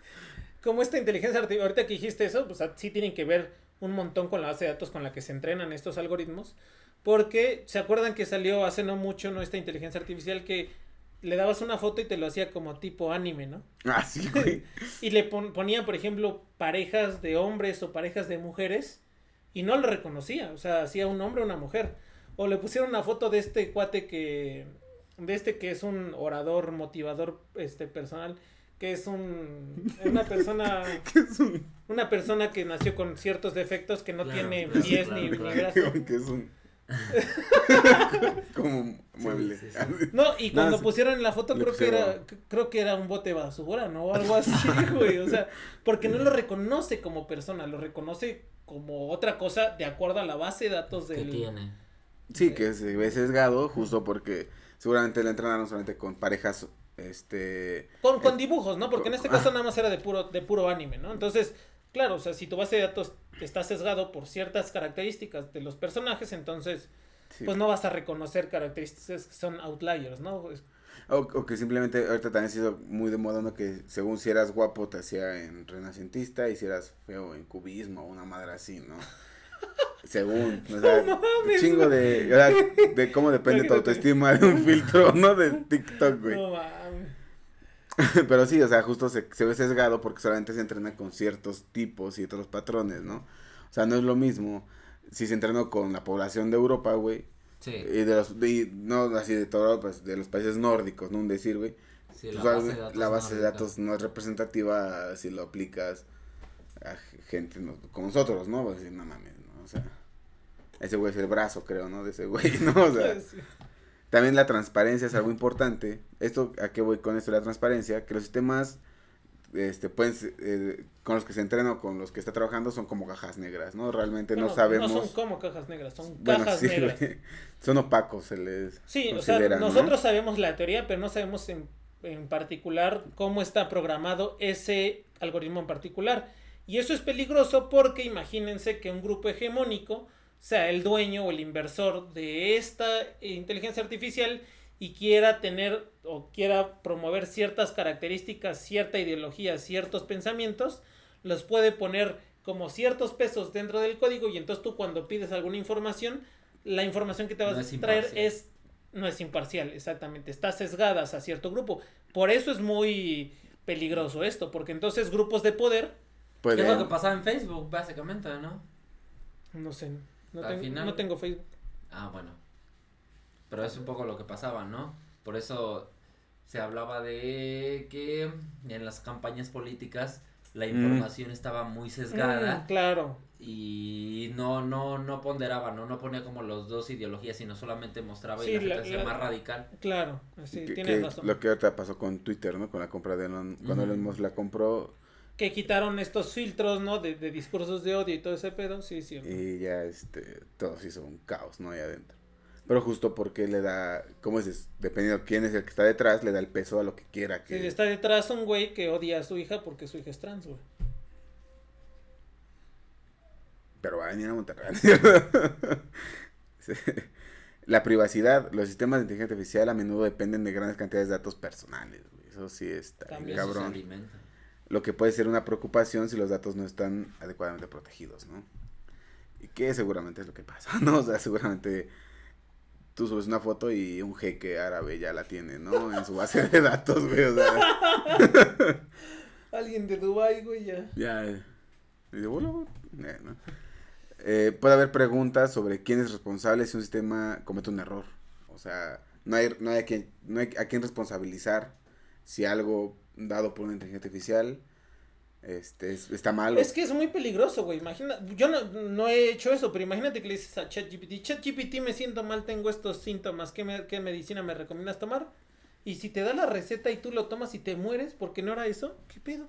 <laughs> como esta inteligencia artificial, ahorita que dijiste eso, pues ah, sí tienen que ver un montón con la base de datos con la que se entrenan estos algoritmos, porque se acuerdan que salió hace no mucho no esta inteligencia artificial que le dabas una foto y te lo hacía como tipo anime, ¿no? <laughs> Ah, sí, güey. <laughs> Y le pon- ponían, por ejemplo, parejas de hombres o parejas de mujeres y no lo reconocía, o sea, hacía un hombre o una mujer. O le pusieron una foto de este cuate que de este que es un orador, motivador este personal, que es un <laughs> una persona Que es un, una persona que nació con ciertos defectos que no Claro, tiene claro, pies claro, ni, ni claro. brazo. <laughs> que es un <laughs> como mueble. sí, sí. No, y cuando sí. pusieron la foto Le creo que era creo que era un bote de basura, ¿no? O algo así, güey, o sea, porque no lo reconoce como persona, lo reconoce como otra cosa de acuerdo a la base de datos que del tiene. Sí, que se ve sesgado justo porque seguramente le entrenaron solamente con parejas, este... con, con dibujos, ¿no? Porque en este Ah. caso nada más era de puro de puro anime, ¿no? Entonces, claro, o sea, si tu base de datos está sesgado por ciertas características de los personajes, entonces sí. pues no vas a reconocer características que son outliers, ¿no? O, o que simplemente ahorita también ha sido muy de moda, ¿no? Que según si eras guapo te hacía en renacentista y si eras feo en cubismo o una madre así, ¿no? Según, <laughs> o sea, No mames, un chingo de, o sea, de cómo <laughs> depende tu autoestima de un filtro, <laughs> ¿no? De TikTok, güey. No mames. Pero sí, o sea, justo se, se ve sesgado porque solamente se entrena con ciertos tipos y otros patrones, ¿no? O sea, no es lo mismo si se entrenó con la población de Europa, güey, Sí, y de los, y no así de todo, pues de los países nórdicos, ¿no? Un decir, güey. sí, Pues, la base de la datos. base de datos no es representativa si lo aplicas a gente no- como nosotros, ¿no? Vas a decir, no mames, ¿no? O sea, ese güey es el brazo, creo, ¿no? De ese güey, <laughs> ¿no? O sea, <laughs> Sí. también la transparencia es algo importante. Esto, ¿a qué voy con esto de la transparencia? Que los sistemas este, pueden, eh, con los que se entrena o con los que está trabajando son como cajas negras, ¿no? Realmente no sabemos. No son como cajas negras, son Bueno, cajas sí, negras. <laughs> Son opacos, se les Sí, o sea, nosotros sabemos la teoría, pero no sabemos en, en particular cómo está programado ese algoritmo en particular. Y eso es peligroso porque imagínense que un grupo hegemónico sea el dueño o el inversor de esta inteligencia artificial y quiera tener o quiera promover ciertas características, cierta ideología, ciertos pensamientos, los puede poner como ciertos pesos dentro del código y entonces tú cuando pides alguna información, la información que te vas No a traer imparcial. es no es imparcial, exactamente, está sesgada hacia cierto grupo. Por eso es muy peligroso esto, porque entonces grupos de poder, ¿Qué es lo que pasaba en Facebook, básicamente, no? no sé, no, tengo, final- no tengo Facebook. Ah, bueno. Pero es un poco lo que pasaba, ¿no? Por eso se hablaba de que en las campañas políticas la Mm. información estaba muy sesgada Mm, claro, y no no no ponderaba, no no ponía como los dos ideologías, sino solamente mostraba Sí, y la gente la- hacía la- más radical. claro, sí, tienes razón. Lo que ahorita pasó con Twitter, ¿no? Con la compra de Elon, cuando. Elon Musk la compró Que quitaron estos filtros, ¿no? De, de discursos de odio y todo ese pedo, sí, sí. y ya este todo se hizo un caos, ¿no? Ahí adentro. Pero justo porque le da, ¿cómo dices? Dependiendo quién es el que está detrás, le da el peso a lo que quiera Sí, que está detrás un güey que odia a su hija porque su hija es trans, güey. Pero va a venir a Monterrey. <laughs> Sí. La privacidad, los sistemas de inteligencia artificial a menudo dependen de grandes cantidades de datos personales, güey. Eso sí está También. Se cabrón. alimenta. Lo que puede ser una preocupación si los datos no están adecuadamente protegidos, ¿no? Y que seguramente es lo que pasa, <laughs> ¿no? O sea, seguramente tú subes una foto y un jeque árabe ya la tiene, ¿no? En su base de datos, güey, o sea, <laughs> Alguien de Dubai, güey, ya. ya. eh, y dice, bueno, eh, ¿no? Eh, puede haber preguntas sobre quién es responsable si un sistema comete un error. O O sea, no hay, no hay, a, quien, no hay a quien responsabilizar si algo dado por una inteligencia artificial este, es- está mal. o- Es que es muy peligroso, güey. Imagina, yo no, no he hecho eso, pero imagínate que le dices a ChatGPT, ChatGPT me siento mal, tengo estos síntomas, ¿qué, me- qué medicina me recomiendas tomar? Y si te da la receta y tú lo tomas y te mueres porque no era eso, ¿qué pedo?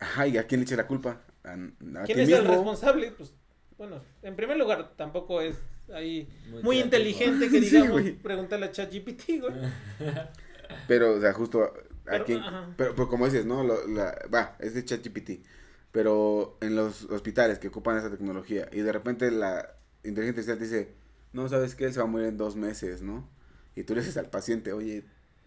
Ajá, ¿y a quién le echa la culpa? A, a ¿Quién ti es el responsable? Pues, bueno, en primer lugar, tampoco es ahí Muy inteligente que <laughs> Sí, digamos güey. preguntarle a ChatGPT, güey. <laughs> Pero, o sea, justo Pero, pero, pero como dices, ¿no? Lo- la- va, es de ChatGPT. Pero en los hospitales que ocupan esa tecnología y de repente la inteligencia artificial dice, no, ¿sabes qué? Él se va a morir en dos meses, ¿no? Y tú le dices al paciente, oye,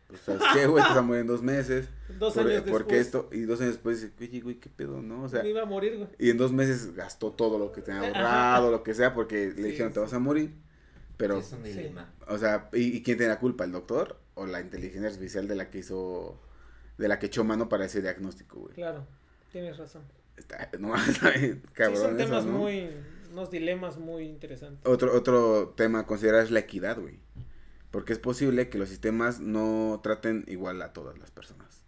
pues, ¿sabes qué, güey? Te vas a morir en dos meses. <laughs> Dos Por- años porque después esto, y dos años después dice, oye, güey, ¿qué pedo, no? O sea, me iba a morir, güey. y en dos meses gastó todo lo que tenía Ajá. ahorrado, lo que sea, porque Sí, le dijeron, te sí. vas a morir. Pero, es un dilema. o sea, ¿y, y quién tiene la culpa? ¿El doctor o la inteligencia artificial de la que hizo, de la que echó mano para ese diagnóstico, güey? Claro, tienes razón. Está, no, <laughs> está bien, cabrón. sí, son eso, temas ¿no? muy, unos dilemas muy interesantes. Otro, otro tema a considerar es la equidad, güey. Porque es posible que los sistemas no traten igual a todas las personas.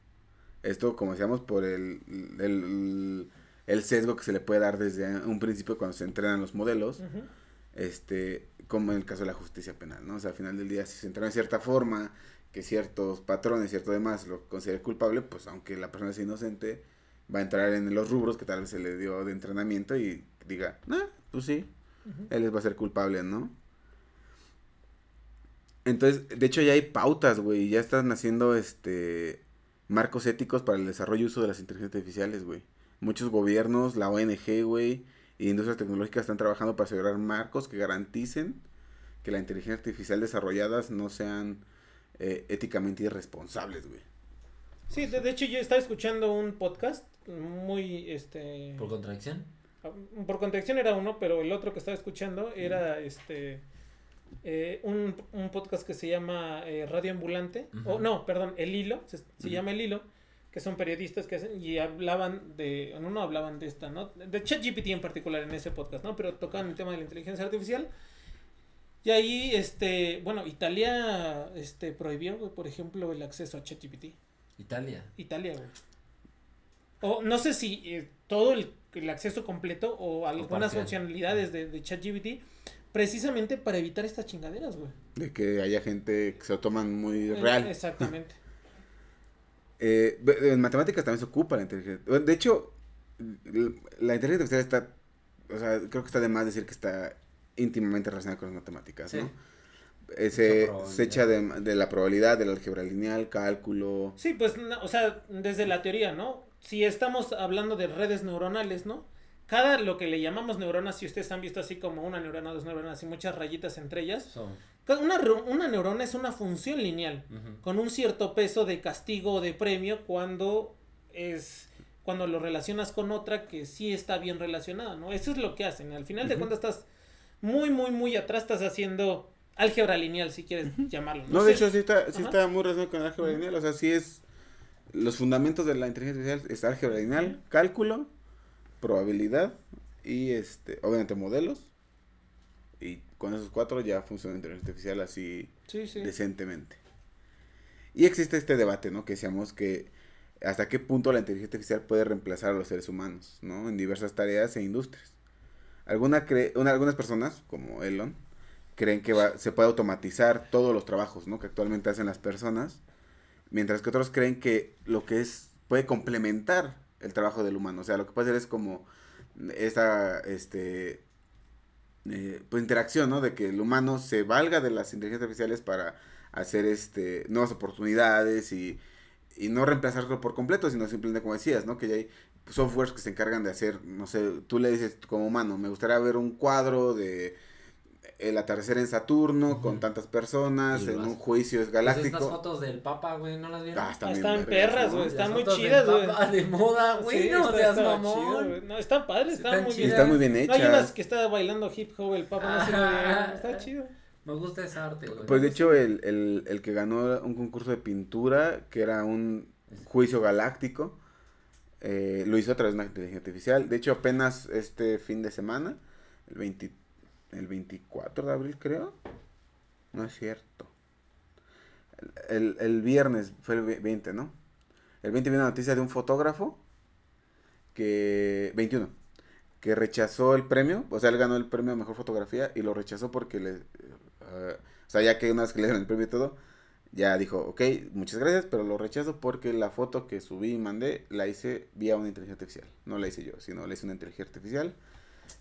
Esto, como decíamos, por el, el, el sesgo que se le puede dar desde un principio cuando se entrenan los modelos. Este, como en el caso de la justicia penal, ¿no? O sea, al final del día, si se entrena de cierta forma, que ciertos patrones, cierto demás lo considere culpable, pues aunque la persona sea inocente, va a entrar en los rubros que tal vez se le dio de entrenamiento y diga, ah, pues sí, Ujú. él va a ser culpable, ¿no? Entonces, de hecho ya hay pautas, güey, ya están haciendo, este, marcos éticos para el desarrollo y uso de las inteligencias artificiales, güey. Muchos gobiernos, la ONG, güey, y industrias tecnológicas están trabajando para asegurar marcos que garanticen que la inteligencia artificial desarrolladas no sean eh, éticamente irresponsables, güey. Sí, de, de hecho yo estaba escuchando un podcast muy, este... ¿Por contradicción? por contradicción era uno, pero el otro que estaba escuchando era este eh, un, un podcast que se llama eh, Radio Ambulante, o no, perdón, El Hilo, se, llama El Hilo, que son periodistas que hacen y hablaban de, en uno hablaban de esta, ¿no? De ChatGPT en particular en ese podcast, ¿no? Pero tocaban el tema de la inteligencia artificial. Y ahí, este, bueno, Italia, este, prohibió, güey, por ejemplo, el acceso a ChatGPT. Italia. Italia, güey. O no sé si eh, todo el, el acceso completo o algunas parcial. funcionalidades de, de ChatGPT precisamente para evitar estas chingaderas, güey. De que haya gente que se lo toman muy Eh, real. Exactamente. <laughs> Eh, en matemáticas también se ocupa la inteligencia. De hecho, la inteligencia artificial está, o sea, creo que está de más decir que está íntimamente relacionada con las matemáticas, Sí. ¿no? Eh, se, echa de, de la probabilidad, del álgebra lineal, cálculo. Sí, pues, na- o sea, desde la teoría, ¿no? Si estamos hablando de redes neuronales, ¿no? Cada lo que le llamamos neuronas, si ustedes han visto así como una neurona, dos neuronas y muchas rayitas entre ellas, Son. cada- una, una neurona es una función lineal. Con un cierto peso de castigo o de premio cuando es cuando lo relacionas con otra que sí está bien relacionada, ¿no? Eso es lo que hacen. Al final de cuentas estás muy, muy, muy atrás, estás haciendo álgebra lineal, si quieres llamarlo. No, de sé. hecho, sí está, sí está muy relacionado con álgebra lineal. O sea, sí es. Los fundamentos de la inteligencia artificial es álgebra lineal, cálculo, probabilidad y, este, obviamente, modelos. Y con esos cuatro ya funciona la inteligencia artificial así Sí, sí. decentemente. Y existe este debate, ¿no? Que decíamos que hasta qué punto la inteligencia artificial puede reemplazar a los seres humanos, ¿no? En diversas tareas e industrias. Alguna cre- una- algunas personas, como Elon, creen que va- se puede automatizar todos los trabajos, ¿no? Que actualmente hacen las personas, mientras que otros creen que lo que es puede complementar el trabajo del humano. O sea, lo que puede hacer es como esta, este, eh, pues interacción, ¿no? De que el humano se valga de las inteligencias artificiales para hacer este nuevas oportunidades y, y no reemplazarlo por completo, sino simplemente como decías, ¿no? Que ya hay softwares que se encargan de hacer, no sé, tú le dices como humano, me gustaría ver un cuadro de el atardecer en Saturno con tantas personas en un juicio Pues galáctico. estas fotos del Papa, güey, ¿no las vieron? Ah, están Ah, están perras, güey, están muy chidas, güey. Papa de moda, güey, Sí, no está- seas mamón. chido, no, están padres, están, Están muy bien. están muy bien No, hechas. hay unas que está bailando hip hop el papa, no sé bien, <laughs> Está chido. Me gusta esa arte, güey. Pues de hecho el, el, el que ganó un concurso de pintura, que era un juicio galáctico, eh, lo hizo a través de una inteligencia artificial. De hecho apenas este fin de semana, el, 20 el 24 de abril creo, no es cierto. el, el viernes, fue el ve- 20, ¿no? El 20 viene una noticia de un fotógrafo que, 21, que rechazó el premio, o sea, él ganó el premio a mejor fotografía y lo rechazó porque le, eh, o sea, ya que una vez que le dieron el premio y todo, ya dijo, ok, muchas gracias, pero lo rechazo porque la foto que subí y mandé la hice vía una inteligencia artificial. No la hice yo, sino la hice una inteligencia artificial.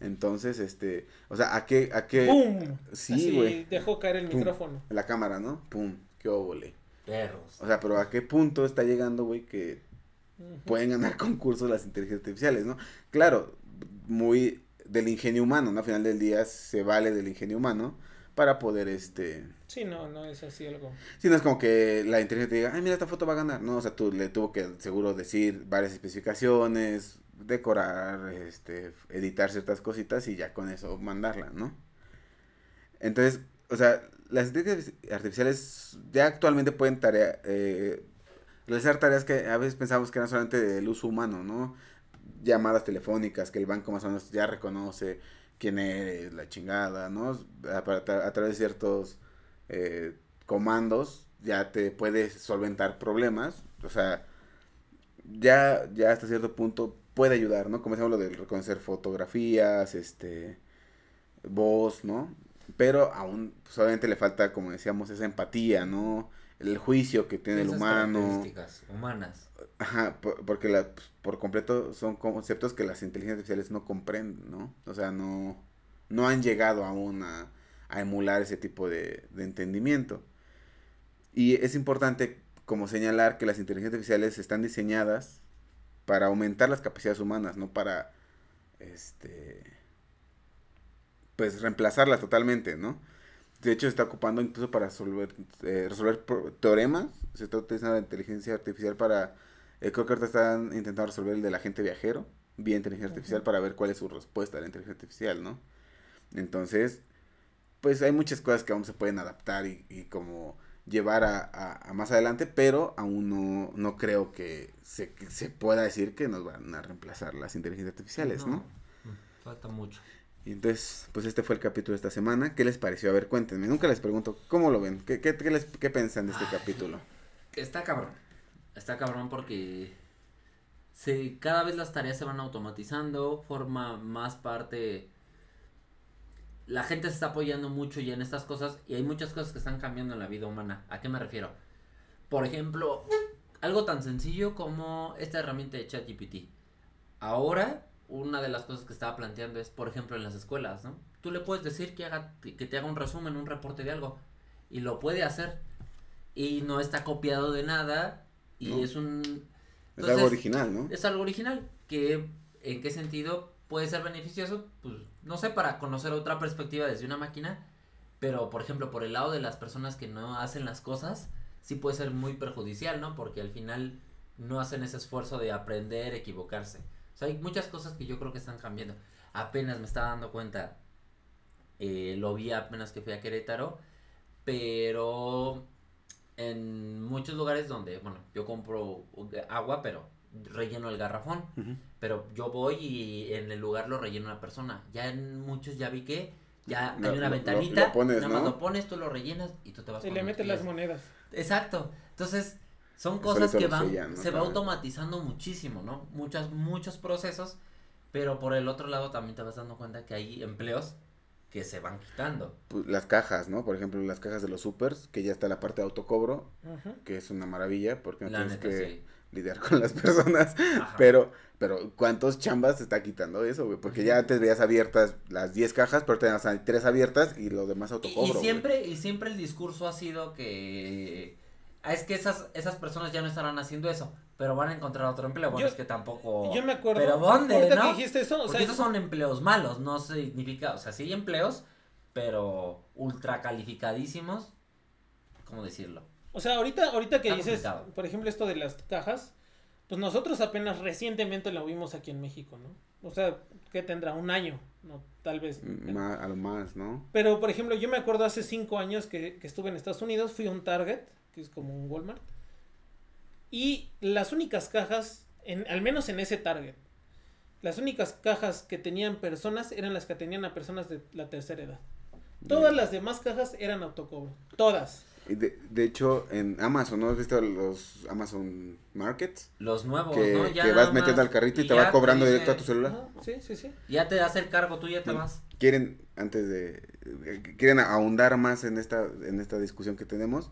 Entonces, este, o sea, ¿a qué, a qué? ¡Pum! Sí, güey. Dejó caer el Pum. micrófono. La cámara, ¿no? Pum, qué óvole. Perros. O sea, pero ¿a qué punto está llegando, güey, que pueden ganar <laughs> concursos las inteligencias artificiales, ¿no? Claro, muy del ingenio humano, ¿no? Al final del día se vale del ingenio humano para poder, este... Sí, no, no es así algo. Si no es como que la inteligencia te diga, ay, mira, esta foto va a ganar, ¿no? O sea, tú le tuvo que seguro decir varias especificaciones, decorar, este, editar ciertas cositas y ya con eso mandarla, ¿no? Entonces, o sea, las inteligencias artificiales ya actualmente pueden tarea, eh, realizar tareas que a veces pensamos que eran solamente del uso humano, ¿no? Llamadas telefónicas que el banco más o menos ya reconoce quién eres, la chingada, ¿no? A, través de ciertos eh, comandos ya te puedes solventar problemas, o sea, ya, ya hasta cierto punto puede ayudar, ¿no? Como lo de reconocer fotografías, este, voz, ¿no? Pero aún, pues obviamente le falta, como decíamos, esa empatía, ¿no? El juicio que tiene el humano. características humanas. Ajá, por- porque la, pues, por completo son conceptos que las inteligencias artificiales no comprenden, ¿no? O sea, no, no han llegado aún a, a emular ese tipo de, de entendimiento. Y es importante como señalar que las inteligencias artificiales están diseñadas para aumentar las capacidades humanas, no para, este, pues reemplazarlas totalmente, ¿no? De hecho, se está ocupando incluso para resolver, eh, resolver pro- teoremas. Se está utilizando la inteligencia artificial para... eh, creo que ahorita están intentando resolver el del agente viajero vía inteligencia artificial para ver cuál es su respuesta a la inteligencia artificial, ¿no? Entonces, pues hay muchas cosas que aún se pueden adaptar y, y como llevar a, a- a más adelante, pero aún no, no creo que se, que se pueda decir que nos van a reemplazar las inteligencias artificiales, ¿no? Mm, Falta mucho. Y entonces, pues este fue el capítulo de esta semana. ¿Qué les pareció? A ver, cuéntenme. Nunca les pregunto, ¿cómo lo ven? ¿Qué, qué, qué, les, qué piensan de este Ay. capítulo? Está cabrón. Está cabrón porque se, cada vez las tareas se van automatizando, forma más parte. La gente se está apoyando mucho ya en estas cosas y hay muchas cosas que están cambiando en la vida humana. ¿A qué me refiero? Por ejemplo, algo tan sencillo como esta herramienta de ChatGPT. Ahora, una de las cosas que estaba planteando es, por ejemplo, en las escuelas, ¿no? Tú le puedes decir que haga, que te haga un resumen, un reporte de algo y lo puede hacer y no está copiado de nada y No. es un Es algo original, ¿no? es algo original que en qué sentido puede ser beneficioso pues no sé para conocer otra perspectiva desde una máquina pero por ejemplo por el lado de las personas que no hacen las cosas sí puede ser muy perjudicial no porque al final no hacen ese esfuerzo de aprender equivocarse o sea hay muchas cosas que yo creo que están cambiando apenas me estaba dando cuenta eh, lo vi apenas que fui a Querétaro pero en muchos lugares donde, bueno, yo compro agua, pero relleno el garrafón. Pero yo voy y en el lugar lo rellena una persona. Ya en muchos ya vi que ya Lo- hay una lo- ventanita, lo- lo pones, nada más ¿no? lo pones, tú lo rellenas y tú te vas Y le metes las monedas. Exacto. Entonces, son cosas que van, sellan, ¿no? se va automatizando muchísimo, ¿no? Muchas, muchos procesos, pero por el otro lado también te vas dando cuenta que hay empleos que se van quitando. Pues, las cajas, ¿no? Por ejemplo, las cajas de los supers, que ya está la parte de autocobro, que es una maravilla, porque no La tienes neta, que sí. lidiar con las <laughs> personas. Ajá. Pero, pero, ¿cuántos chambas se está quitando eso, güey? Porque ya antes veías abiertas las 10 cajas, pero tenías tres abiertas y los demás autocobro. Y, siempre, y siempre el discurso ha sido que ah, es que esas, esas personas ya no estarán haciendo eso, pero van a encontrar otro empleo. Bueno, Yo- es que tampoco. Yo me acuerdo. Pero ¿dónde, ahorita no? que dijiste eso, o Porque sea, esos son empleos malos, no significa, o sea, sí hay empleos, pero ultra calificadísimos. ¿Cómo decirlo? o sea, ahorita, ahorita que Está dices, complicado. por ejemplo, esto de las cajas, pues nosotros apenas recientemente lo vimos aquí en México, ¿no? O sea, que tendrá un año, no, tal vez. Ma- a lo más, ¿no? Pero, por ejemplo, yo me acuerdo hace cinco años que, que estuve en Estados Unidos, fui a un Target, que es como un Walmart, y las únicas cajas, en, al menos en ese Target, las únicas cajas que tenían personas eran las que tenían a personas de la tercera edad. Todas las demás cajas eran autocobro, todas. De, de hecho, en Amazon, ¿no has visto los Amazon Markets? Los nuevos, Que, ¿no? Ya que vas metiendo al carrito y, y te va cobrando dice- directo a tu celular. Ajá, sí, sí, sí. Ya te hace el cargo, tú ya te Mm. vas. quieren antes de eh, quieren ahondar más en esta en esta discusión que tenemos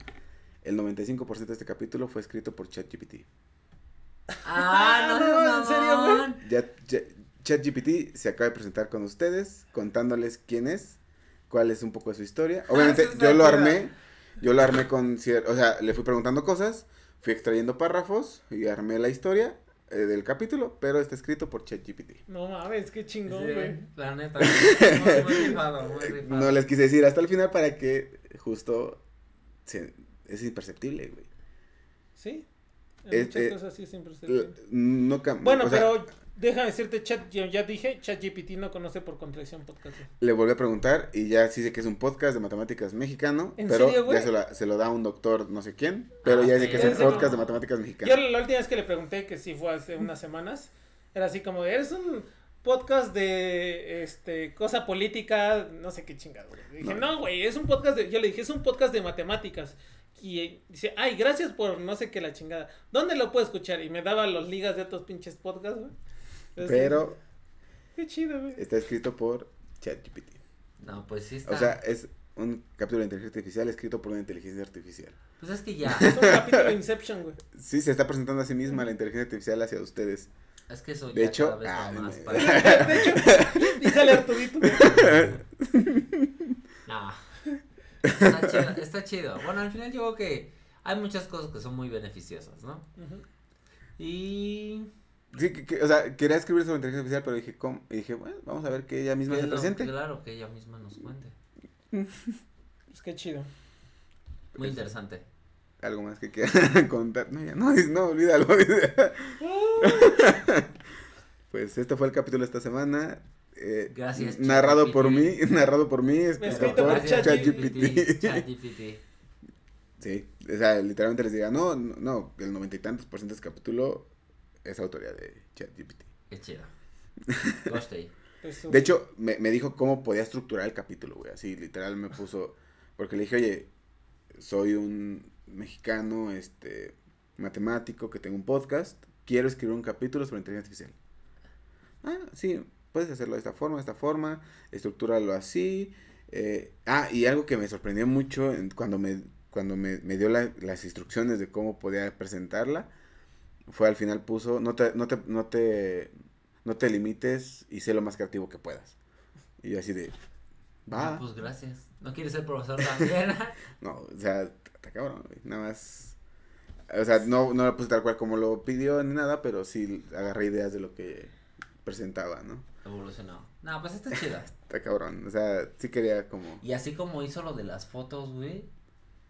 el 95% de este capítulo fue escrito por ChatGPT Ah, no, no, no, ¿en serio, güey? ya, ya- ChatGPT se acaba de presentar con ustedes contándoles quién es cuál es un poco de su historia obviamente eso está yo lo armé yo lo armé con o sea le fui preguntando cosas fui extrayendo párrafos y armé la historia eh, del capítulo pero está escrito por ChatGPT No mames, qué chingón, Sí, güey. la neta. Muy, muy rifado, muy <laughs> rifado. no les quise decir hasta el final para que justo se- es imperceptible güey Sí. En Es- muchas eh, cosas sí siempre se L- No Bueno, o sea, pero déjame decirte, chat, yo ya dije, ChatGPT no conoce por contradicción podcast. Le volví a preguntar y ya sí sé que es un podcast de matemáticas mexicano, ¿En pero serio, güey? ya se lo, se lo da un doctor no sé quién, pero Ah, ya sé que es un podcast de matemáticas Yo mexicano. la última vez que le pregunté, que sí fue hace unas semanas, era así como, eres un podcast de, este, cosa política, no sé qué chingado, güey. Dije, No. no, güey, es un podcast de, yo le dije, es un podcast de matemáticas. Y eh, dice, ay, gracias por no sé qué la chingada. ¿Dónde lo puedo escuchar? Y me daba los ligas de otros pinches podcasts, güey. Entonces, Pero Qué chido, güey. está escrito por ChatGPT. No, pues sí está. O sea, es un capítulo de inteligencia artificial escrito por una inteligencia artificial. pues es que ya. Es un capítulo de Inception, güey. Sí, se está presentando a sí misma la inteligencia artificial hacia ustedes. Es que eso De ya hecho, cada vez va más me- para- <laughs> De hecho, y sale Arturito. <laughs> No. Está chido, está chido. Bueno, al final yo creo que hay muchas cosas que son muy beneficiosas, ¿no? Y. Sí, que- que- o sea, quería escribir sobre inteligencia artificial, pero dije, ¿cómo? Y dije, bueno, vamos a ver que ella misma que se lo- presente. Claro, que ella misma nos cuente. <laughs> Pues qué chido. Muy interesante. Algo más que quieran <laughs> contar. No, ya no, <laughs> no, olvídalo. <laughs> Pues este fue el capítulo de esta semana. eh, Gracias, Narrado por mí, narrado por mí, escrito Escrito por por ChatGPT. ChatGPT. Sí, o sea, literalmente les diga, no, no, no, el noventa y tantos por ciento de este capítulo es autoría de ChatGPT. Qué chido. Pues, De hecho, me, me dijo cómo podía estructurar el capítulo, güey. Así, literal, me puso. Porque le dije, oye, soy un mexicano, este, matemático, que tengo un podcast. Quiero escribir un capítulo sobre inteligencia artificial. Ah, sí, puedes hacerlo de esta forma, de esta forma. Estructúralo así. eh, ah, y algo que me sorprendió mucho cuando me, cuando me, me dio la- las instrucciones de cómo podía presentarla. Fue al final puso, no te, no te, no te, no te limites y sé lo más creativo que puedas. Y yo así de, va. Ah, pues gracias. ¿No quieres ser profesor también? <laughs> No, o sea, está cabrón, güey. Nada más. O sea, no, no lo puse tal cual como lo pidió ni nada, pero sí agarré ideas de lo que presentaba, ¿no? Evolucionó. No, pues está chido. <laughs> Está cabrón. O sea, sí quería como. Y así como hizo lo de las fotos, güey.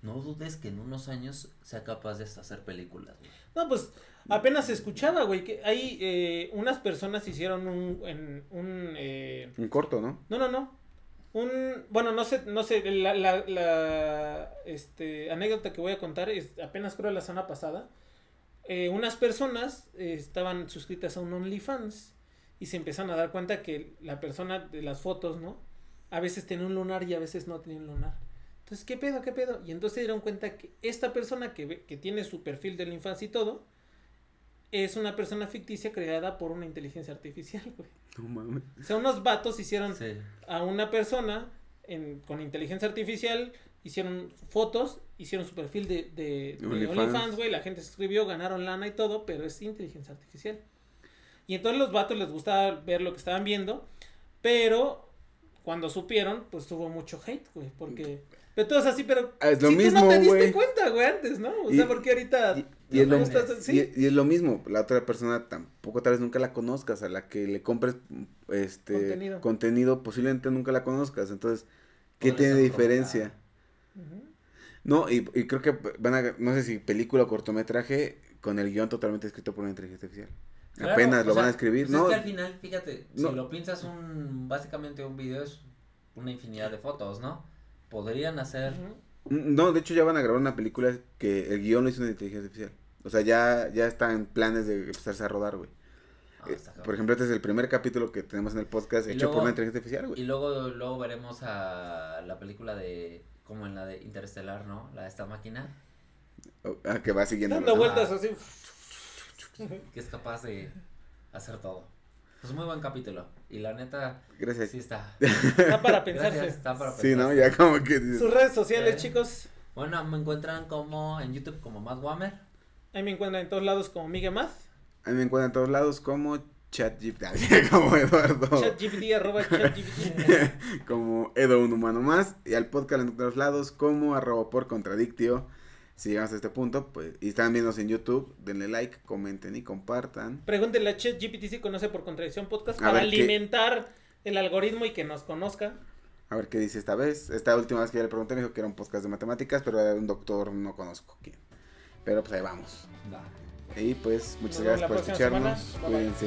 No dudes que en unos años sea capaz de hacer películas, güey. No, pues apenas se escuchaba, güey, que hay eh, unas personas hicieron un, en, un, eh, Un corto, ¿no? no, no, no, un, bueno, no sé, no sé, la, la, la, este, anécdota que voy a contar es apenas creo la semana pasada, eh, unas personas eh, estaban suscritas a un OnlyFans y se empezaron a dar cuenta que la persona de las fotos, ¿no? A veces tenía un lunar y a veces no tenía un lunar. Entonces, ¿qué pedo, qué pedo? Y entonces se dieron cuenta que esta persona que, que tiene su perfil de infancia y todo, es una persona ficticia creada por una inteligencia artificial, <laughs> güey. No mames. O sea, unos vatos hicieron Sí. a una persona en- con inteligencia artificial, hicieron fotos, hicieron su perfil de, de, de OnlyFans. Güey, la gente se escribió, ganaron lana y todo, pero es inteligencia artificial. Y entonces los vatos les gustaba ver lo que estaban viendo, pero cuando supieron, pues tuvo mucho hate, güey, porque... Pero todo es así, pero Ah, es lo si tú mismo, no te diste güey. cuenta, güey, antes, ¿no? O Y- sea, porque ahorita... Y, y es lo, sí. y- y es lo mismo, la otra persona tampoco tal vez nunca la conozcas, a la que le compres este Contenido. contenido, posiblemente nunca la conozcas, entonces, ¿qué tiene de diferencia? No, y, y creo que van a, no sé si película o cortometraje con el guion totalmente escrito por una inteligencia artificial. Claro, Apenas lo sea, van a escribir, pues ¿no? Es que al final, fíjate, No. si lo piensas un, básicamente un video es una infinidad de fotos, ¿no? Podrían hacer, No, de hecho ya van a grabar una película que el guion lo hizo una inteligencia artificial. O sea, ya, ya está en planes de empezarse a rodar, güey. Ah, Eh, por ejemplo, este es el primer capítulo que tenemos en el podcast Y hecho por una inteligencia artificial, y güey. luego, luego veremos a la película de como en la de Interestelar, ¿no? La de esta máquina, Oh, ah, que va siguiendo. Dando vueltas así. <laughs> que es capaz de hacer todo. Pues muy buen capítulo. Y la neta, Gracias. sí está. <laughs> Está para pensarse. Gracias, está para Sí, ¿no? pensarse. Ya como que Sus redes sociales, Eh. chicos. Bueno, me encuentran como en YouTube como Matt Wammer. Ahí me encuentran en todos lados como Miguel Math. A mí me encuentran en todos lados como ChatGPT, <laughs> como Eduardo, ChatGPT, arroba <laughs> ChatGPT. como Edo un humano más, y al podcast en todos lados como arroba por contradictio. Si llegamos a este punto, pues, y están viéndonos en YouTube, denle like, comenten y compartan. Pregúntenle a ChatGPT si conoce por contradicción podcast A para alimentar el algoritmo y que nos conozca. A ver qué dice esta vez. Esta última vez que ya le pregunté me dijo que era un podcast de matemáticas, pero era un doctor, no conozco quién. Pero pues ahí vamos. Va. Y pues muchas Nos gracias por semana. escucharnos. Cuídense.